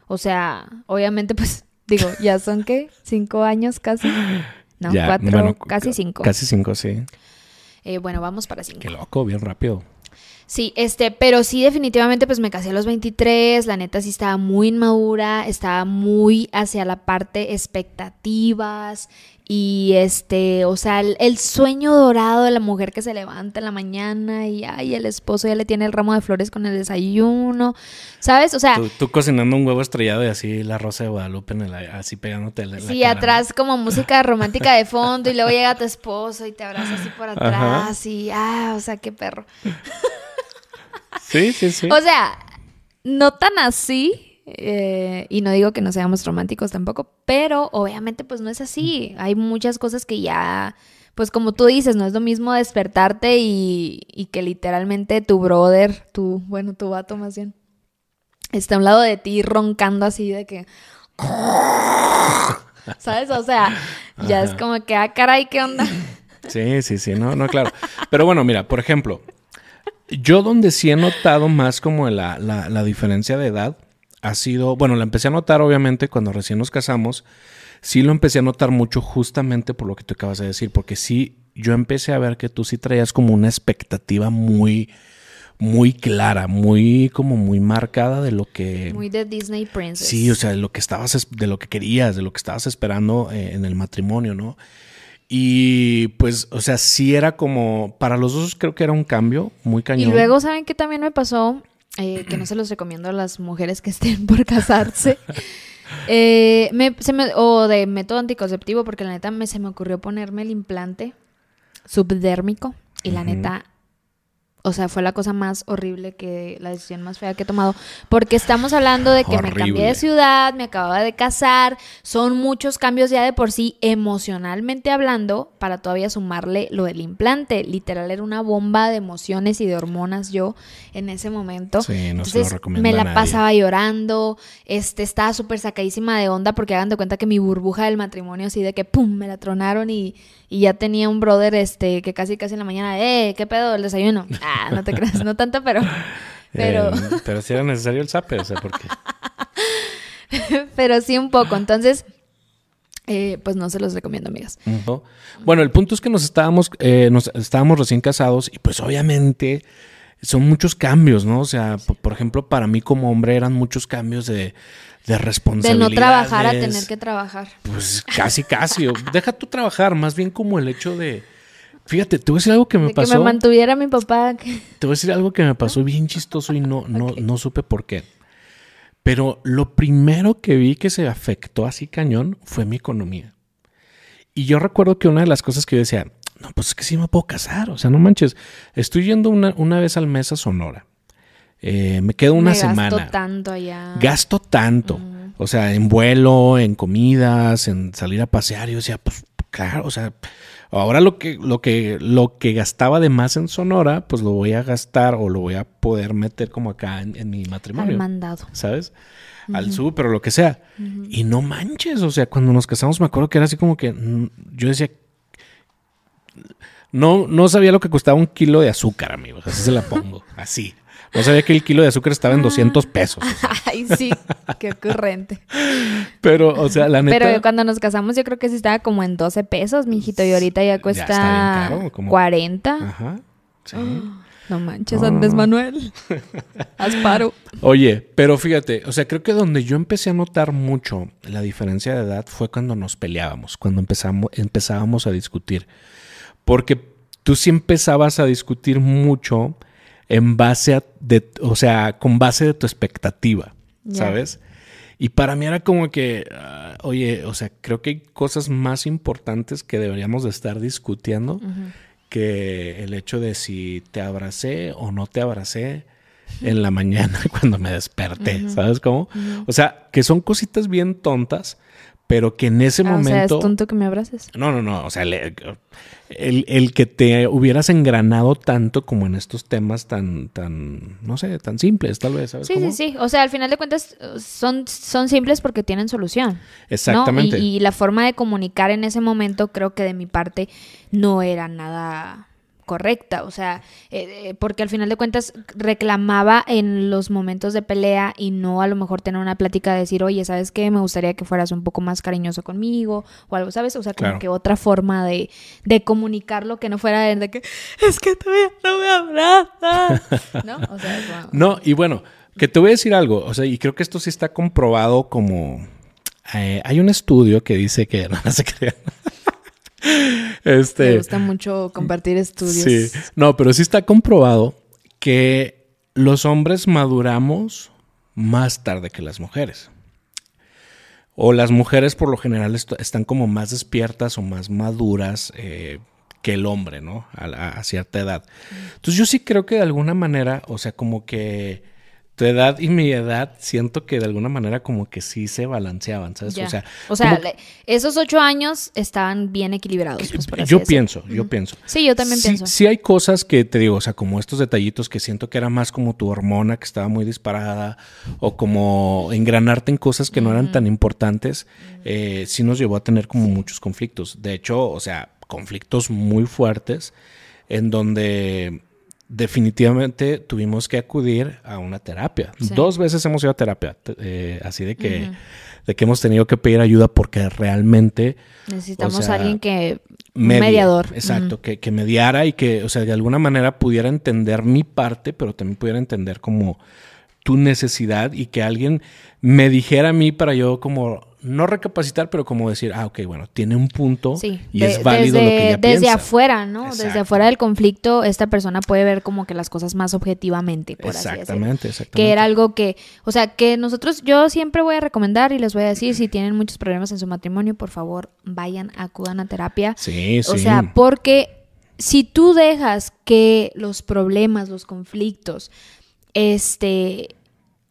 O sea, obviamente, pues Digo, ¿ya son qué? ¿Cinco años casi? No, cuatro, casi cinco. Casi cinco, sí. Eh, bueno, vamos para cinco. Qué loco, bien rápido. Sí, este, pero sí, definitivamente, pues me casé a los 23, la neta sí estaba muy inmadura, estaba muy hacia la parte expectativas y este, o sea, el, sueño dorado de la mujer que se levanta en la mañana y ay, el esposo ya le tiene el ramo de flores con el desayuno, ¿sabes? O sea, tú, cocinando un huevo estrellado y así la rosa de Guadalupe en el, así pegándote la, Sí, atrás como música (laughs) romántica de fondo y luego llega tu esposo y te abraza así por atrás y ah, o sea, qué perro. Sí, sí, sí. (laughs) O sea, no tan así, eh, y no digo que no seamos románticos tampoco, pero obviamente pues no es así. Hay muchas cosas que ya, pues como tú dices, no es lo mismo despertarte y, y que literalmente tu brother, tu, bueno, tu vato más bien, está a un lado de ti roncando así de que... (laughs) ¿Sabes? O sea, ya es como que, ah, caray, ¿qué onda? Sí, sí, sí, no, no, claro. Pero bueno, mira, por ejemplo, yo donde sí he notado más como la, la, la diferencia de edad ha sido, bueno, la empecé a notar obviamente cuando recién nos casamos, sí lo empecé a notar mucho justamente por lo que tú acabas de decir, porque sí, yo empecé a ver que tú sí traías como una expectativa muy, muy clara, muy como muy marcada de lo que... Muy de Disney Princess. Sí, o sea, de lo que estabas, de lo que querías, de lo que estabas esperando eh, en el matrimonio, ¿no? Y pues, o sea, sí era como, para los dos creo que era un cambio muy cañón. Y luego, ¿saben qué también me pasó? Eh, que no se los recomiendo a las mujeres que estén por casarse. (laughs) Eh, me, se me, o de método anticonceptivo, porque la neta me, se me ocurrió ponerme el implante subdérmico. Y la neta, o sea, fue la cosa más horrible que, la decisión más fea que he tomado. Porque estamos hablando de que me cambié de ciudad, me acababa de casar, son muchos cambios ya de por sí, emocionalmente hablando, para todavía sumarle lo del implante. Literal, era una bomba de emociones y de hormonas yo en ese momento. Sí, no se lo Entonces me la pasaba llorando, este, estaba súper sacadísima de onda porque hagan de cuenta que mi burbuja del matrimonio así de que pum, me la tronaron y, y ya tenía un brother este que casi casi en la mañana, eh, ¿qué pedo el desayuno? (laughs) Ah, no te creas, no tanto, pero pero Eh, pero sí era necesario el zape, o sea, porque... (laughs) pero sí un poco. Entonces, eh, pues no se los recomiendo, amigas. Ujú. Bueno, el punto es que nos estábamos, eh, nos estábamos recién casados y pues obviamente son muchos cambios, ¿no? O sea, por ejemplo, para mí como hombre eran muchos cambios de, de De responsabilidades. no trabajar a tener que trabajar. Pues casi, casi. deja tú trabajar, más bien como el hecho de... Fíjate, te voy a decir algo que me de que pasó. me mantuviera mi papá. Te voy a decir algo que me pasó (laughs) bien chistoso y no, no, no supe por qué. Pero lo primero que vi que se afectó así cañón fue mi economía. Y yo recuerdo que una de las cosas que yo decía, no, pues es que sí me puedo casar. O sea, no manches. Estoy yendo una, una vez al mes a Sonora. Eh, me quedo una me semana. gasto tanto allá. Gasto tanto. O sea, en vuelo, en comidas, en salir a pasear. Y yo decía, pues claro, o sea, ahora lo que, lo que, lo que gastaba de más en Sonora, pues lo voy a gastar o lo voy a poder meter como acá en, en mi al matrimonio. mandado. ¿Sabes? Al súper o lo que sea. Y no manches, o sea, cuando nos casamos me acuerdo que era así como que mm, yo decía, no, no sabía lo que costaba un kilo de azúcar, amigos, así se la pongo, (laughs) así. No sabía que el kilo de azúcar estaba en 200 pesos. o (laughs) sea. Ay, sí, qué ocurrente. Pero, o sea, la neta. Pero cuando nos casamos yo creo que sí estaba como en 12 pesos, mijito, y ahorita ya cuesta está bien caro, como- 40. Ajá. sí. (gasps) No manches, Andrés no. Manuel. (laughs) Asparo. Oye, pero fíjate, o sea, creo que donde yo empecé a notar mucho la diferencia de edad fue cuando nos peleábamos, cuando empezamos, empezábamos a discutir. Porque tú sí empezabas a discutir mucho en base a, de, o sea, con base de tu expectativa. ¿sabes? Y para mí era como que, ah, oye, o sea, creo que hay cosas más importantes que deberíamos de estar discutiendo que el hecho de si te abracé o no te abracé en la mañana (laughs) cuando me desperté, ¿sabes cómo? O sea, que son cositas bien tontas, pero que en ese Ah, o sea, es momento... tonto que me abraces. No, no, no. O sea, le- el, el que te hubieras engranado tanto como en estos temas tan, tan, no sé, tan simples, tal vez, ¿sabes Sí, cómo? sí, sí. O sea, al final de cuentas son, son simples porque tienen solución. ¿no? Exactamente. Y, y la forma de comunicar en ese momento creo que de mi parte no era nada correcta, o sea, eh, eh, porque al final de cuentas reclamaba en los momentos de pelea y no a lo mejor tener una plática de decir, oye, ¿sabes qué? Me gustaría que fueras un poco más cariñoso conmigo o algo, ¿sabes? O sea, como Claro. que otra forma de, de comunicarlo que no fuera de, de que, es que todavía no me abrazas, (laughs) ¿no? O sea, No, y bueno, que te voy a decir algo, o sea, y creo que esto sí está comprobado como... eh, hay un estudio que dice que... (laughs) No, se crean. Me este... gusta mucho compartir estudios. Sí, no, pero sí está comprobado que los hombres maduramos más tarde que las mujeres. O las mujeres por lo general est- están como más despiertas o más maduras eh, que el hombre, ¿no? A cierta edad. Entonces yo sí creo que de alguna manera, o sea, como que tu edad y mi edad siento que de alguna manera como que sí se balanceaban, ¿sabes? Ya. O sea, O sea, le- esos ocho años estaban bien equilibrados. pues, por así yo pienso, yo pienso. Sí, yo también sí, pienso. Sí hay cosas que te digo, o sea, como estos detallitos que siento que era más como tu hormona que estaba muy disparada o como engranarte en cosas que no eran tan importantes, eh, sí nos llevó a tener como muchos conflictos. De hecho, o sea, conflictos muy fuertes en donde definitivamente tuvimos que acudir a una terapia. Sí. Dos veces hemos ido a terapia, eh, así de que, de que hemos tenido que pedir ayuda porque realmente Necesitamos o sea, a alguien que... Media, mediador. Exacto, que, que mediara y que, o sea, de alguna manera pudiera entender mi parte, pero también pudiera entender como tu necesidad y que alguien me dijera a mí para yo como no recapacitar, pero como decir, ah, ok, bueno, tiene un punto Sí, y de- es válido desde, lo que ella desde piensa. afuera, ¿no? Desde afuera del conflicto, esta persona puede ver como que las cosas más objetivamente, por así. Exactamente, exactamente. Que era algo que, o sea, que nosotros, yo siempre voy a recomendar y les voy a decir, si tienen muchos problemas en su matrimonio, por favor, vayan, acudan a terapia. Sí, sí. O sea, porque si tú dejas que los problemas, los conflictos, este,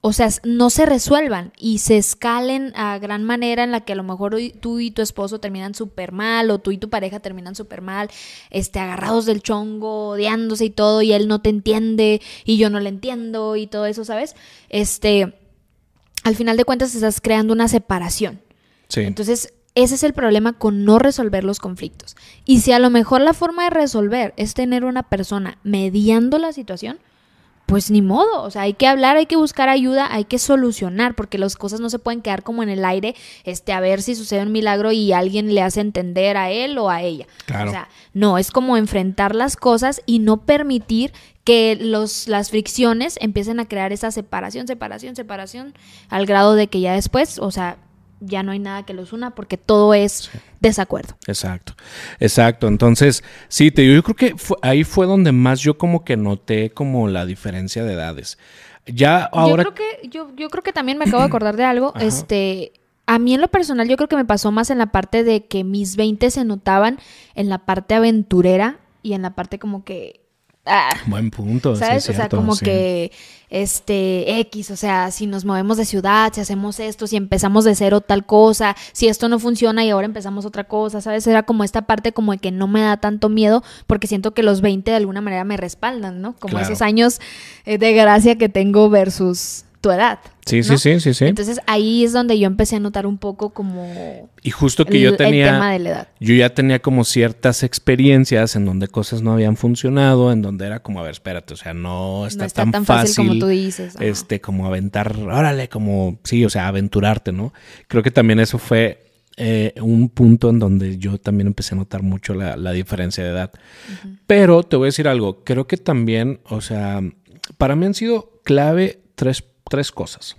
o sea, no se resuelvan y se escalen a gran manera en la que a lo mejor tú y tu esposo terminan súper mal o tú y tu pareja terminan súper mal, este, agarrados del chongo, odiándose y todo y él no te entiende y yo no le entiendo y todo eso, ¿sabes? Este, al final de cuentas estás creando una separación. sí. Entonces, ese es el problema con no resolver los conflictos. Y si a lo mejor la forma de resolver es tener una persona mediando la situación, pues ni modo, o sea, hay que hablar, hay que buscar ayuda, hay que solucionar, porque las cosas no se pueden quedar como en el aire, este, a ver si sucede un milagro y alguien le hace entender a él o a ella. Claro. O sea, no, es como enfrentar las cosas y no permitir que los, las fricciones empiecen a crear esa separación, separación, separación, al grado de que ya después, o sea, ya no hay nada que los una porque todo es desacuerdo. Exacto, exacto. Entonces, sí, te digo, yo creo que fue- ahí fue donde más yo como que noté como la diferencia de edades. Ya ahora... Yo creo que, yo, yo creo que también me acabo de acordar de algo. (clears throat) Ajá. Este, a mí en lo personal, yo creo que me pasó más en la parte de que mis 20 se notaban en la parte aventurera y en la parte como que. ah, Buen punto. ¿Sabes? es o sea, cierto, como sí. que este X, o sea, si nos movemos de ciudad, si hacemos esto, si empezamos de cero tal cosa, si esto no funciona y ahora empezamos otra cosa, ¿sabes? Era como esta parte como de que no me da tanto miedo porque siento que los 20 de alguna manera me respaldan, ¿no? Como Claro. esos años eh, de gracia que tengo versus tu edad. Sí, sí, ¿no? sí, sí, sí. Entonces ahí es donde yo empecé a notar un poco como y justo que el, yo el tenía... tema de la edad. Yo ya tenía como ciertas experiencias en donde cosas no habían funcionado, en donde era como, a ver, espérate, o sea, no está, no está tan, tan, fácil, fácil, como tú dices. ajá. este, como aventar, órale, como, sí, o sea, aventurarte, ¿no? Creo que también eso fue eh, un punto en donde yo también empecé a notar mucho la, la diferencia de edad. Pero te voy a decir algo, creo que también, o sea, para mí han sido clave tres, tres cosas.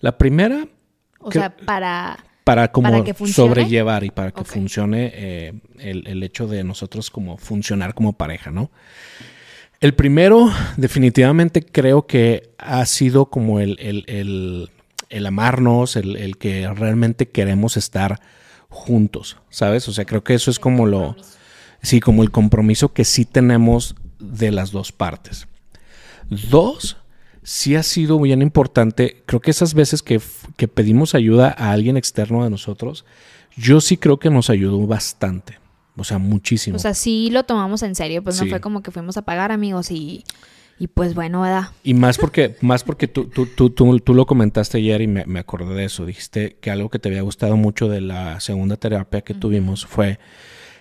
La primera, o que- sea, para para como ¿Para que funcione? sobrellevar y para que funcione eh, el, el hecho de nosotros como funcionar como pareja, ¿no? El primero, definitivamente creo que ha sido como el, el- el- el amarnos, el que realmente queremos estar juntos, ¿sabes? O sea, creo que eso es como lo, sí, como el compromiso que sí tenemos de las dos partes. Dos, sí ha sido bien importante. Creo que esas veces que, que pedimos ayuda a alguien externo de nosotros, yo sí creo que nos ayudó bastante. O sea, muchísimo. O sea, sí lo tomamos en serio, pues Sí. no fue como que fuimos a pagar amigos y, y pues bueno, ¿verdad? y más porque, más porque tú, tú, tú, tú, tú lo comentaste ayer y me, me acordé de eso. Dijiste que algo que te había gustado mucho de la segunda terapia que tuvimos fue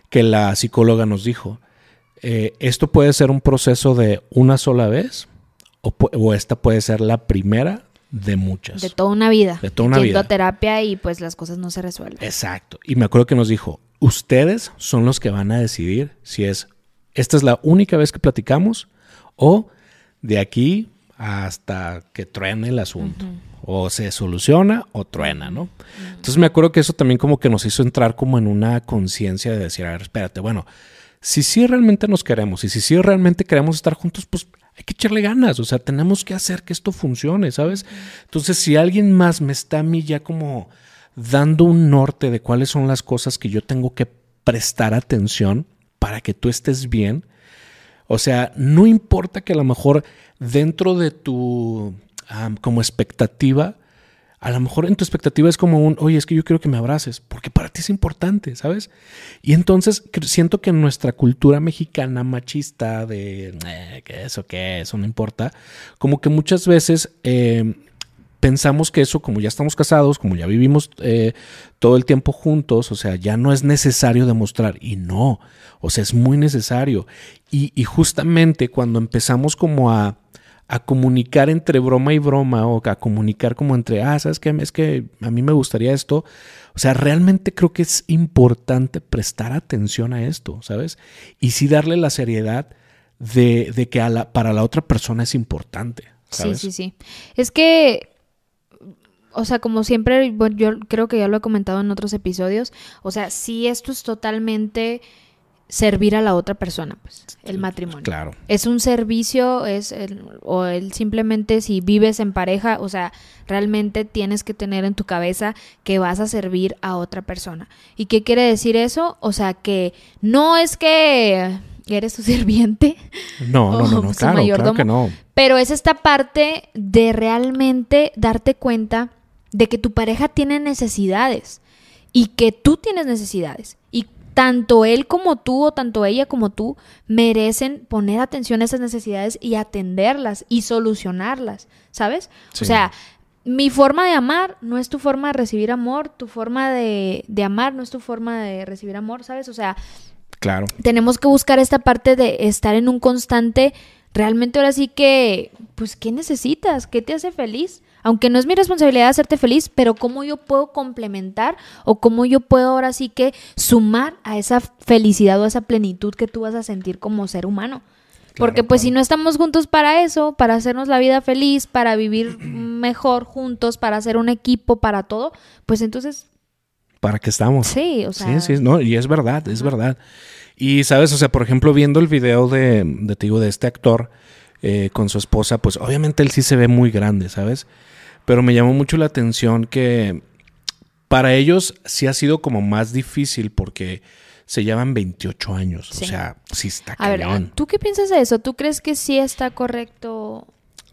que la psicóloga nos dijo, eh, esto puede ser un proceso de una sola vez o, esta puede ser la primera de muchas. De toda una vida. De toda una Yendo vida. a terapia y pues las cosas no se resuelven. Exacto. Y me acuerdo que nos dijo, ustedes son los que van a decidir si es, esta es la única vez que platicamos o de aquí hasta que truene el asunto. O se soluciona o truena, ¿no? Entonces me acuerdo que eso también como que nos hizo entrar como en una conciencia de decir, a ver, espérate, bueno, si sí realmente nos queremos y si sí realmente queremos estar juntos, pues hay que echarle ganas, o sea, tenemos que hacer que esto funcione, ¿sabes? Entonces, si alguien más me está a mí ya como dando un norte de cuáles son las cosas que yo tengo que prestar atención para que tú estés bien, o sea, no importa que a lo mejor dentro de tu como expectativa, a lo mejor en tu expectativa es como un, oye, es que yo quiero que me abraces, porque para ti es importante, ¿sabes? Y entonces siento que nuestra cultura mexicana machista de, eh, que eso, que eso no importa, como que muchas veces eh, pensamos que eso, como ya estamos casados, como ya vivimos eh, todo el tiempo juntos, o sea, ya no es necesario demostrar. Y no, o sea, es muy necesario. Y, y justamente cuando empezamos como a a comunicar entre broma y broma o a comunicar como entre, ah, ¿sabes qué? Es que a mí me gustaría esto. O sea, realmente creo que es importante prestar atención a esto, ¿sabes? Y sí darle la seriedad de, de que a la, para la otra persona es importante. ¿sabes? Sí, sí, sí. Es que, o sea, como siempre, yo creo que ya lo he comentado en otros episodios, o sea, sí esto es totalmente servir a la otra persona, pues, el matrimonio. Claro. Es un servicio, es o el simplemente si vives en pareja, o sea, realmente tienes que tener en tu cabeza que vas a servir a otra persona. ¿Y qué quiere decir eso? O sea, que no es que eres su (laughs) sirviente. No, no, no, no claro, claro que no. Pero es esta parte de realmente darte cuenta de que tu pareja tiene necesidades y que tú tienes necesidades y tanto él como tú o tanto ella como tú merecen poner atención a esas necesidades y atenderlas y solucionarlas, ¿sabes? O sea, mi forma de amar no es tu forma de recibir amor, tu forma de, de, amar no es tu forma de recibir amor, ¿sabes? O sea, claro. tenemos que buscar esta parte de estar en un constante, realmente ahora sí que, pues, ¿qué necesitas? ¿Qué te hace feliz? Aunque no es mi responsabilidad hacerte feliz, pero cómo yo puedo complementar o cómo yo puedo ahora sí que sumar a esa felicidad o a esa plenitud que tú vas a sentir como ser humano. Porque pues si no estamos juntos para eso, para hacernos la vida feliz, para vivir (clears throat) mejor juntos, para hacer un equipo, para todo, pues entonces... ¿Para qué estamos? Sí, o sea... Sí, sí, no, y es verdad, es verdad. Y sabes, o sea, por ejemplo, viendo el video de, de, digo, de este actor eh, con su esposa, pues obviamente él sí se ve muy grande, ¿sabes? Pero me llamó mucho la atención que para ellos sí ha sido como más difícil porque se llevan 28 años. O sea, sí está A ver, ¿tú qué piensas de eso? ¿Tú crees que sí está correcto?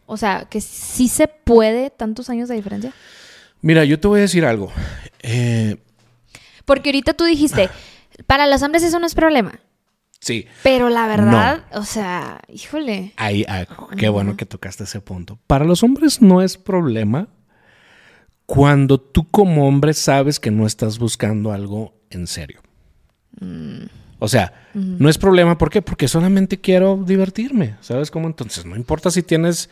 O sea, que sí se puede tantos años de diferencia. Mira, yo te voy a decir algo. Eh, porque ahorita tú dijiste, para los hombres eso no es problema. Sí. Pero la verdad, o sea, híjole. Ahí, ah, qué bueno que tocaste ese punto. Para los hombres no es problema cuando tú como hombre sabes que no estás buscando algo en serio. Mm. O sea, no es problema, ¿por qué? Porque solamente quiero divertirme, ¿sabes cómo? Entonces, no importa si tienes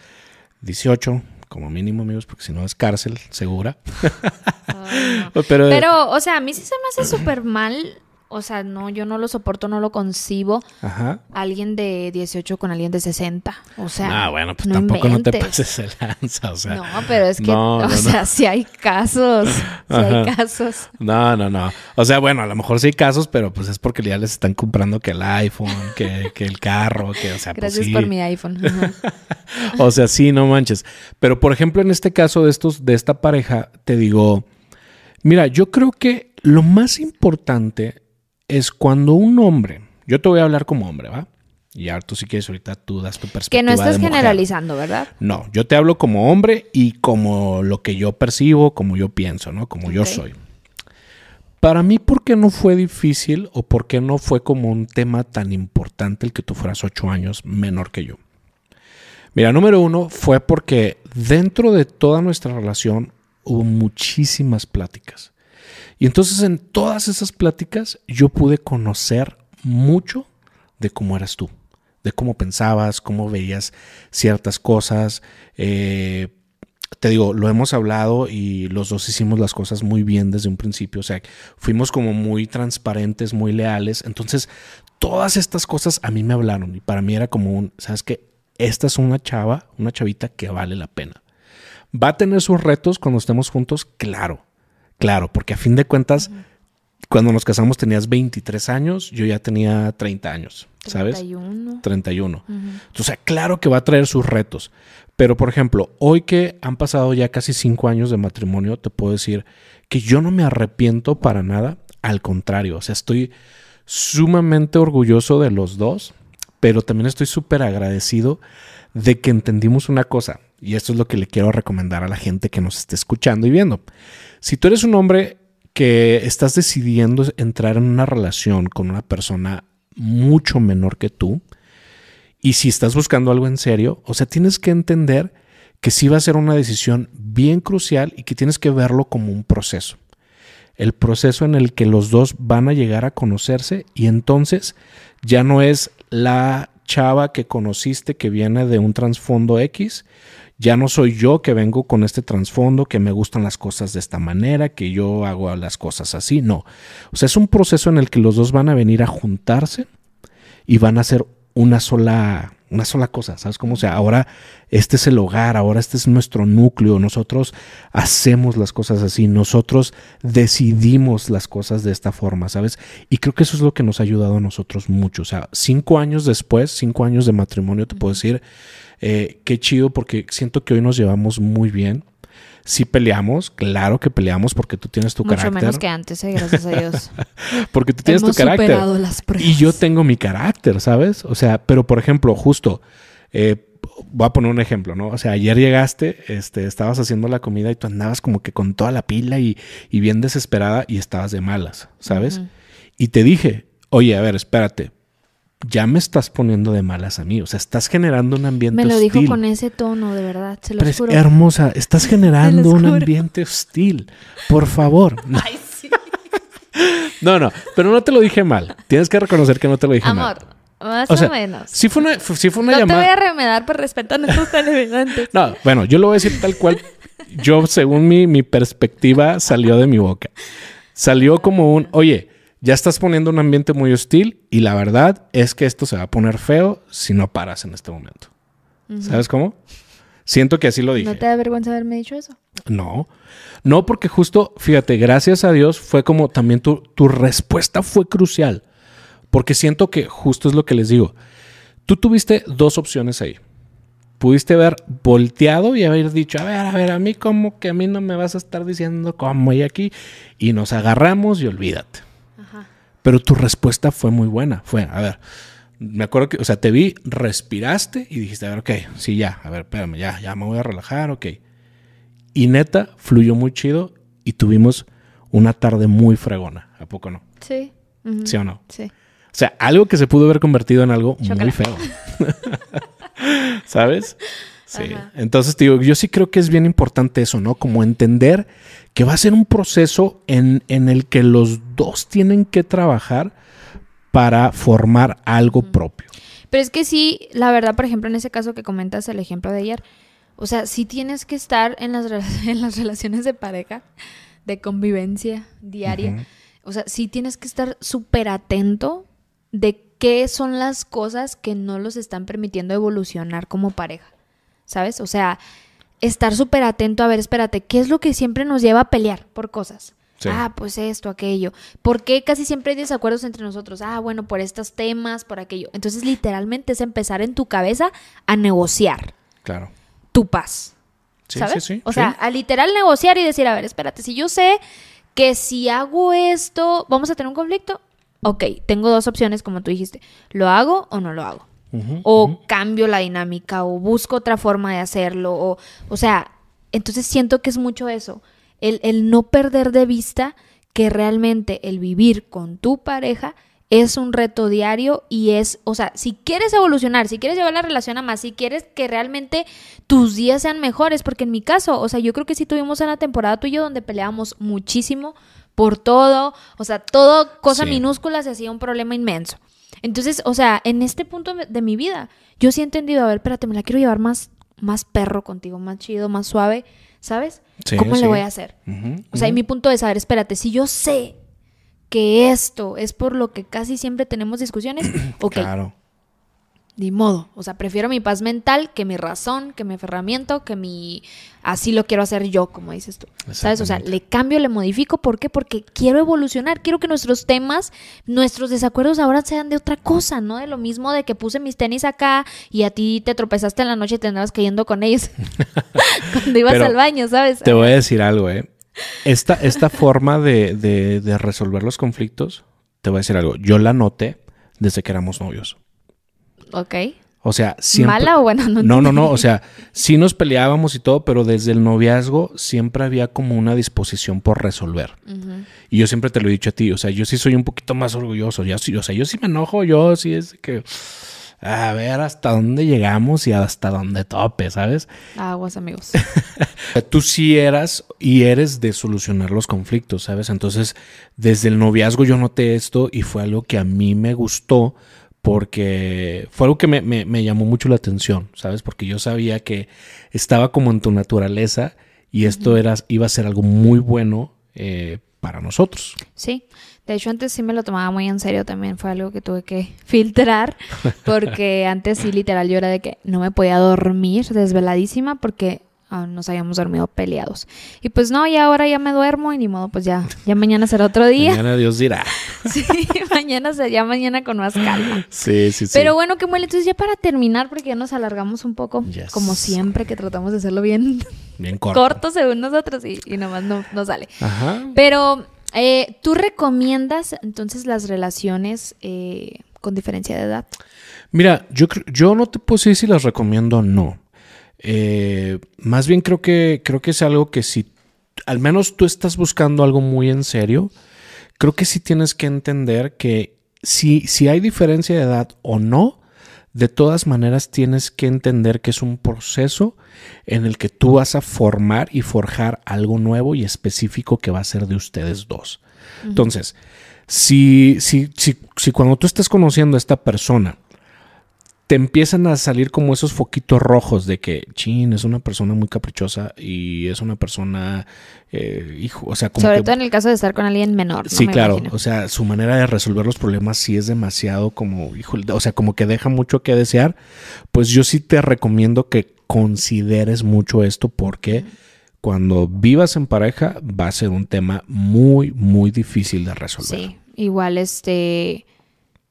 18, como mínimo, amigos, porque si no es cárcel, segura. (laughs) Pero, Pero, o sea, a mí sí se me hace súper mal o sea, no, yo no lo soporto, no lo concibo. Ajá. Alguien de 18 con alguien de 60. O sea. Ah, bueno, pues tampoco no te pases el lanza. O sea. No, pero es que, o sea, si hay casos. Si hay casos. No, no, no. O sea, bueno, a lo mejor sí hay casos, pero pues es porque ya les están comprando que el iPhone, que, que el carro, que, o sea, pues Gracias por mi iPhone. (laughs) o sea, sí, no manches. Pero por ejemplo, en este caso de estos, de esta pareja, te digo, mira, yo creo que lo más importante es cuando un hombre, yo te voy a hablar como hombre, ¿va? Y ahora tú si quieres ahorita tú das tu perspectiva. Que no estás generalizando, ¿verdad? No, yo te hablo como hombre y como lo que yo percibo, como yo pienso, ¿no? Como yo soy. Para mí, ¿por qué no fue difícil o por qué no fue como un tema tan importante el que tú fueras ocho años menor que yo? Mira, número uno fue porque dentro de toda nuestra relación hubo muchísimas pláticas. Y entonces en todas esas pláticas yo pude conocer mucho de cómo eras tú, de cómo pensabas, cómo veías ciertas cosas. Eh, te digo, lo hemos hablado y los dos hicimos las cosas muy bien desde un principio, o sea, fuimos como muy transparentes, muy leales. Entonces, todas estas cosas a mí me hablaron y para mí era como un, ¿sabes qué? Esta es una chava, una chavita que vale la pena. ¿Va a tener sus retos cuando estemos juntos? Claro. Claro, porque a fin de cuentas, cuando nos casamos tenías 23 años, yo ya tenía 30 años, ¿sabes? 31. 31. Entonces, claro que va a traer sus retos. Pero, por ejemplo, hoy que han pasado ya casi 5 años de matrimonio, te puedo decir que yo no me arrepiento para nada. Al contrario, o sea, estoy sumamente orgulloso de los dos, pero también estoy súper agradecido de que entendimos una cosa. Y esto es lo que le quiero recomendar a la gente que nos esté escuchando y viendo. Si tú eres un hombre que estás decidiendo entrar en una relación con una persona mucho menor que tú, y si estás buscando algo en serio, o sea, tienes que entender que sí va a ser una decisión bien crucial y que tienes que verlo como un proceso. El proceso en el que los dos van a llegar a conocerse y entonces ya no es la chava que conociste que viene de un trasfondo X, ya no soy yo que vengo con este trasfondo, que me gustan las cosas de esta manera, que yo hago las cosas así, no. O sea, es un proceso en el que los dos van a venir a juntarse y van a ser una sola una sola cosa, ¿sabes cómo? O sea, ahora este es el hogar, ahora este es nuestro núcleo, nosotros hacemos las cosas así, nosotros decidimos las cosas de esta forma, ¿sabes? Y creo que eso es lo que nos ha ayudado a nosotros mucho. O sea, cinco años después, cinco años de matrimonio, te puedo decir, eh, qué chido porque siento que hoy nos llevamos muy bien. Si peleamos, claro que peleamos porque tú tienes tu carácter. Mucho menos que antes, eh, gracias a Dios. (laughs) porque tú tienes tu carácter. y yo tengo mi carácter, ¿sabes? O sea, pero por ejemplo, justo, eh, voy a poner un ejemplo, ¿no? O sea, ayer llegaste, este, estabas haciendo la comida y tú andabas como que con toda la pila y, bien desesperada y estabas de malas, ¿sabes? Y te dije, oye, a ver, espérate, ya me estás poniendo de malas a mí. O sea, estás generando un ambiente hostil. Me lo dijo con ese tono, de verdad. Se lo Pero es hermosa, estás (laughs) generando un ambiente hostil. Por favor. (laughs) Ay, sí. (laughs) no, no, pero no te lo dije mal. Tienes que reconocer que no te lo dije mal. Amor. Más o, menos. Sí fue una, sí fue una no llamada. te voy a remedar por respeto a nuestros televidentes. No, bueno, yo lo voy a decir tal cual. Yo, según mi, mi perspectiva, salió de mi boca. Salió como un, oye, ya estás poniendo un ambiente muy hostil y la verdad es que esto se va a poner feo si no paras en este momento. ¿Sabes cómo? Siento que así lo dije. ¿No te da vergüenza haberme dicho eso? No, no porque justo, fíjate, gracias a Dios fue como también tu, tu respuesta fue crucial. Porque siento que justo es lo que les digo. Tú tuviste dos opciones ahí. Pudiste haber volteado y haber dicho, a ver, a ver, a mí como que a mí no me vas a estar diciendo cómo y aquí. Y nos agarramos y olvídate. Pero tu respuesta fue muy buena. Fue, a ver, me acuerdo que, o sea, te vi, respiraste y dijiste, a ver, ok, sí, ya, a ver, espérame, ya, ya me voy a relajar, ok. Y neta, fluyó muy chido y tuvimos una tarde muy fregona, ¿a poco no? Sí. ¿Sí o no? Sí. O sea, algo que se pudo haber convertido en algo muy feo. (laughs) ¿Sabes? Sí. Entonces, digo, yo sí creo que es bien importante eso, ¿no? Como entender que va a ser un proceso en, el que los dos tienen que trabajar para formar algo propio. Pero es que sí, la verdad, por ejemplo, en ese caso que comentas el ejemplo de ayer, o sea, sí tienes que estar en las, (laughs) en las relaciones de pareja, de convivencia diaria. O sea, sí tienes que estar súper atento de qué son las cosas que no los están permitiendo evolucionar como pareja. ¿Sabes? O sea, estar súper atento a ver, espérate, ¿qué es lo que siempre nos lleva a pelear por cosas? Ah, pues esto, aquello. ¿Por qué casi siempre hay desacuerdos entre nosotros? Ah, bueno, por estos temas, por aquello. Entonces, literalmente es empezar en tu cabeza a negociar. Claro. Tu paz. Sí, ¿Sabes? Sí, sí, o sea, a literal negociar y decir, a ver, espérate, si yo sé que si hago esto, vamos a tener un conflicto. Ok, tengo dos opciones, como tú dijiste. ¿Lo hago o no lo hago? O cambio la dinámica o busco otra forma de hacerlo o, o sea, entonces siento que es mucho eso, el, el no perder de vista que realmente el vivir con tu pareja es un reto diario y es, o sea, si quieres evolucionar, si quieres llevar la relación a más, si quieres que realmente tus días sean mejores, porque en mi caso, o sea, yo creo que sí tuvimos una temporada tú y yo donde peleábamos muchísimo por todo, o sea, todo cosa minúscula se hacía un problema inmenso. Entonces, o sea, en este punto de mi vida, yo sí he entendido, a ver, espérate, me la quiero llevar más, más perro contigo, más chido, más suave, ¿sabes? ¿Cómo le voy a hacer? o sea, y mi punto de saber, espérate, si yo sé que esto es por lo que casi siempre tenemos discusiones, (clears throat) ok. Claro. Ni modo. O sea, prefiero mi paz mental que mi razón, que mi aferramiento, que mi... Así lo quiero hacer yo, como dices tú. ¿Sabes? O sea, le cambio, le modifico. ¿Por qué? Porque quiero evolucionar. Quiero que nuestros temas, nuestros desacuerdos ahora sean de otra cosa, ¿no? De lo mismo de que puse mis tenis acá y a ti te tropezaste en la noche y te andabas cayendo con ellos (laughs) cuando ibas al baño, ¿sabes? Te voy a decir algo, ¿eh? Esta, esta forma de, de, de resolver los conflictos, te voy a decir algo. Yo la noté desde que éramos novios. Ok. O sea, siempre... ¿Mala o buena? (laughs) No, no, no, no, o sea, sí nos peleábamos y todo, pero desde el noviazgo siempre había como una disposición por resolver. Y yo siempre te lo he dicho a ti, o sea, yo sí soy un poquito más orgulloso, ya sí, o sea, yo sí me enojo, yo sí es que a ver hasta dónde llegamos y hasta dónde tope, ¿sabes? Aguas, amigos. (laughs) Tú sí eras y eres de solucionar los conflictos, ¿sabes? Entonces, desde el noviazgo yo noté esto y fue algo que a mí me gustó porque fue algo que me, llamó mucho la atención, ¿sabes? Porque yo sabía que estaba como en tu naturaleza y esto era, iba a ser algo muy bueno eh, para nosotros. Sí, de hecho antes sí me lo tomaba muy en serio también, fue algo que tuve que (laughs) filtrar, porque antes sí literal yo era de que no me podía dormir desveladísima porque Ah, nos habíamos dormido peleados. Y pues no, y ahora ya me duermo y ni modo, pues ya, ya mañana será otro día. Mañana Dios dirá. (laughs) sí, mañana ya mañana con más calma. Sí, sí, sí. Pero bueno, qué muele. Entonces ya para terminar, porque ya nos alargamos un poco, como siempre, que tratamos de hacerlo bien, (laughs) bien corto. corto según nosotros y, y nomás no, no sale. Ajá. Pero eh, tú recomiendas entonces las relaciones eh, con diferencia de edad. Mira, yo, yo no te puedo decir si las recomiendo o no. Eh, más bien creo que, creo que es algo que si al menos tú estás buscando algo muy en serio, creo que sí tienes que entender que si, si hay diferencia de edad o no, de todas maneras tienes que entender que es un proceso en el que tú vas a formar y forjar algo nuevo y específico que va a ser de ustedes dos. Entonces, si, si, si, si cuando tú estás conociendo a esta persona, te empiezan a salir como esos foquitos rojos de que, chin, es una persona muy caprichosa y es una persona, eh, hijo, o sea, como Sobre todo en el caso de estar con alguien menor. Sí, claro, o sea, su manera de resolver los problemas sí es demasiado como, hijo, o sea, como que deja mucho que desear, pues yo sí te recomiendo que consideres mucho esto porque cuando vivas en pareja va a ser un tema muy, muy difícil de resolver. Sí, igual este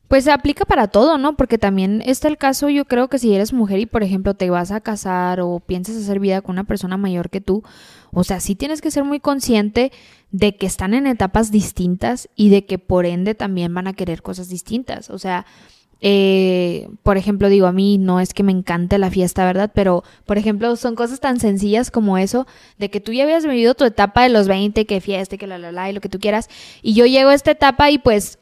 pues se aplica para todo, ¿no? Porque también está el caso, yo creo que si eres mujer y, por ejemplo, te vas a casar o piensas hacer vida con una persona mayor que tú, o sea, sí tienes que ser muy consciente de que están en etapas distintas y de que por ende también van a querer cosas distintas. O sea, eh, por ejemplo, digo, a mí no es que me encante la fiesta, ¿verdad? Pero, por ejemplo, son cosas tan sencillas como eso, de que tú ya habías vivido tu etapa de los 20, que fiesta, que la, la, la, y lo que tú quieras, y yo llego a esta etapa y pues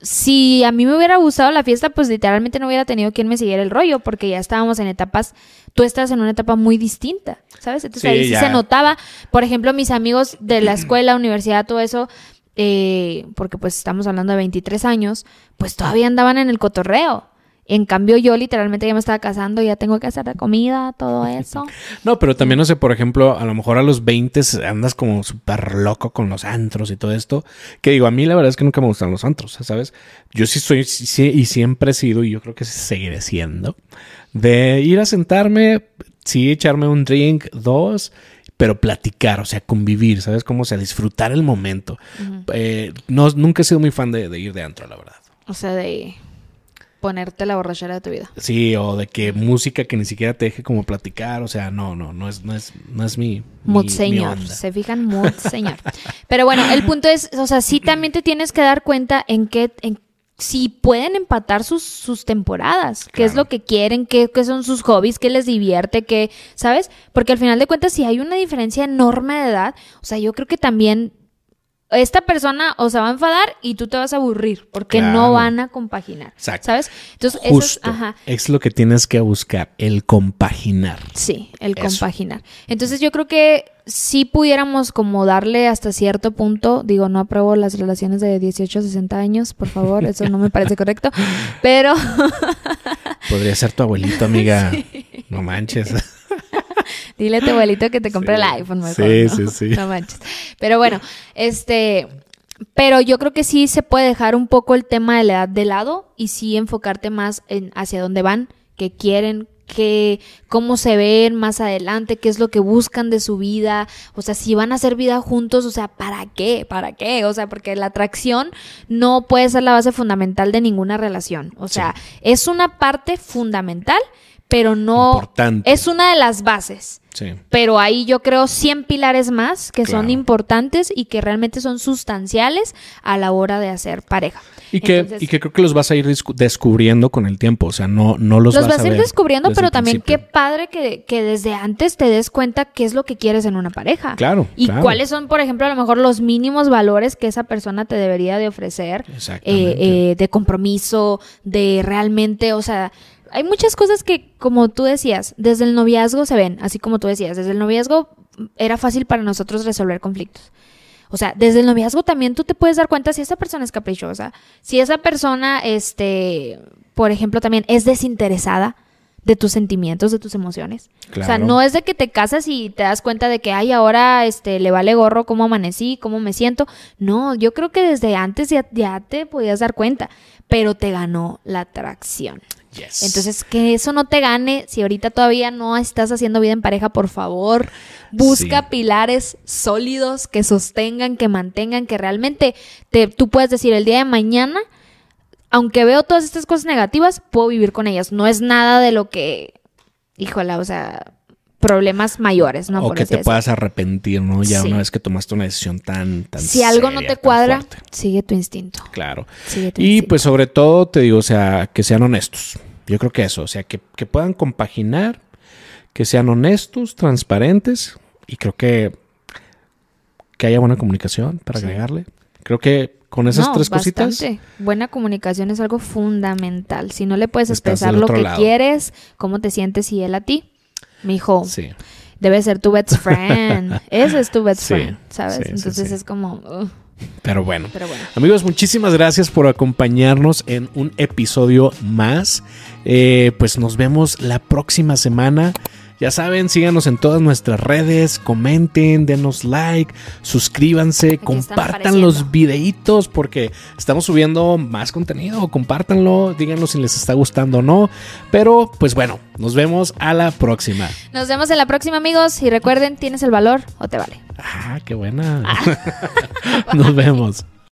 si a mí me hubiera gustado la fiesta, pues literalmente no hubiera tenido quien me siguiera el rollo, porque ya estábamos en etapas, tú estás en una etapa muy distinta, ¿sabes? Entonces ahí sí se notaba, por ejemplo, mis amigos de la (clears throat) escuela, universidad, todo eso, eh, porque pues estamos hablando de 23 años, pues todavía andaban en el cotorreo. En cambio, yo literalmente ya me estaba casando, ya tengo que hacer la comida, todo (laughs) eso. No, pero también, no sé, por ejemplo, a lo mejor a los 20 andas como súper loco con los antros y todo esto. Que digo, a mí la verdad es que nunca me gustan los antros, ¿sabes? Yo sí soy, sí, y siempre he sido, y yo creo que seguiré siendo, de ir a sentarme, sí, echarme un drink, dos, pero platicar, o sea, convivir, ¿sabes? Cómo, o sea, disfrutar el momento. Eh, no, nunca he sido muy fan de ir de antro, la verdad. O sea, de ponerte la borrachera de tu vida. Sí, o de que música que ni siquiera te deje como platicar, o sea, no, no, no es, no es, no es mi... Mood señor, se fijan, mood señor. Pero bueno, el punto es, o sea, sí también te tienes que dar cuenta en qué, en si pueden empatar sus, sus temporadas, qué es lo que quieren, qué, qué, son sus hobbies, qué les divierte, qué, ¿sabes? Porque al final de cuentas, si hay una diferencia enorme de edad, o sea, yo creo que también esta persona o se va a enfadar y tú te vas a aburrir porque no van a compaginar. ¿Sabes? Entonces, Eso es, es lo que tienes que buscar, el compaginar. Sí, el compaginar. Entonces, yo creo que si pudiéramos como darle hasta cierto punto, digo, no apruebo las relaciones de 18 a 60 años, por favor, eso no me parece correcto, (laughs) pero... Podría ser tu abuelito, amiga. (laughs) No manches. Dile a tu (gasps) abuelito que te compre el iPhone mejor. Sí, sí, sí. (laughs) No manches. Pero bueno, este. Pero yo creo que sí se puede dejar un poco el tema de la edad de lado y sí enfocarte más en hacia dónde van, qué quieren, qué, cómo se ven más adelante, qué es lo que buscan de su vida, o sea, si van a hacer vida juntos, o sea, ¿para qué? ¿Para qué? O sea, porque la atracción no puede ser la base fundamental de ninguna relación, o sea, es una parte fundamental, pero no Importante. es una de las bases. Sí. Pero ahí yo creo 100 pilares más que son importantes y que realmente son sustanciales a la hora de hacer pareja. Y que, Entonces, y que creo que los vas a ir descubriendo con el tiempo. O sea, no, no los, los vas, vas a ir ver descubriendo, pero también qué padre que, que desde antes te des cuenta qué es lo que quieres en una pareja. Claro, Y claro. cuáles son, por ejemplo, a lo mejor los mínimos valores que esa persona te debería de ofrecer. Eh, eh, de compromiso, de realmente, o sea, hay muchas cosas que, como tú decías, desde el noviazgo se ven, así como tú decías, desde el noviazgo era fácil para nosotros resolver conflictos. O sea, desde el noviazgo también tú te puedes dar cuenta si esa persona es caprichosa, si esa persona, este, por ejemplo, también es desinteresada de tus sentimientos, de tus emociones. O sea, Claro. no es de que te casas y te das cuenta de que, ay, ahora este, le vale gorro cómo amanecí, cómo me siento. No, yo creo que desde antes ya, ya te podías dar cuenta, pero te ganó la atracción. Yes. Entonces, que eso no te gane, si ahorita todavía no estás haciendo vida en pareja, por favor, busca Sí. pilares sólidos que sostengan, que mantengan, que realmente te, tú puedes decir el día de mañana, aunque veo todas estas cosas negativas, puedo vivir con ellas. No es nada de lo que, híjola, o sea, problemas mayores, ¿no? o Por que te puedas arrepentir, ¿no? Ya Sí. una vez que tomaste una decisión tan, tan Si algo no te cuadra, fuerte. sigue tu instinto. Claro. Sigue tu Y instinto. pues sobre todo te digo, o sea, que sean honestos. Yo creo que eso, o sea, que, que puedan compaginar, que sean honestos, transparentes y creo que que haya buena comunicación para Sí. agregarle. Creo que con esas No, tres cositas, bastante. Buena comunicación es algo fundamental. Si no le puedes expresar lo que quieres, cómo te sientes y él a ti, mi hijo, sí. debe ser tu best friend. (laughs) Ese es tu best Sí, friend, ¿sabes? sí, Entonces es como, Pero bueno. pero bueno. Amigos, muchísimas gracias por acompañarnos en un episodio más. Eh, pues nos vemos la próxima semana. Ya saben, síganos en todas nuestras redes, comenten, denos like, suscríbanse, compartan los videitos porque estamos subiendo más contenido. Compártanlo, díganos si les está gustando o no. Pero pues bueno, nos vemos a la próxima. Nos vemos en la próxima, amigos. Y recuerden, tienes el valor o te vale. Ah, qué buena. (laughs) nos vemos.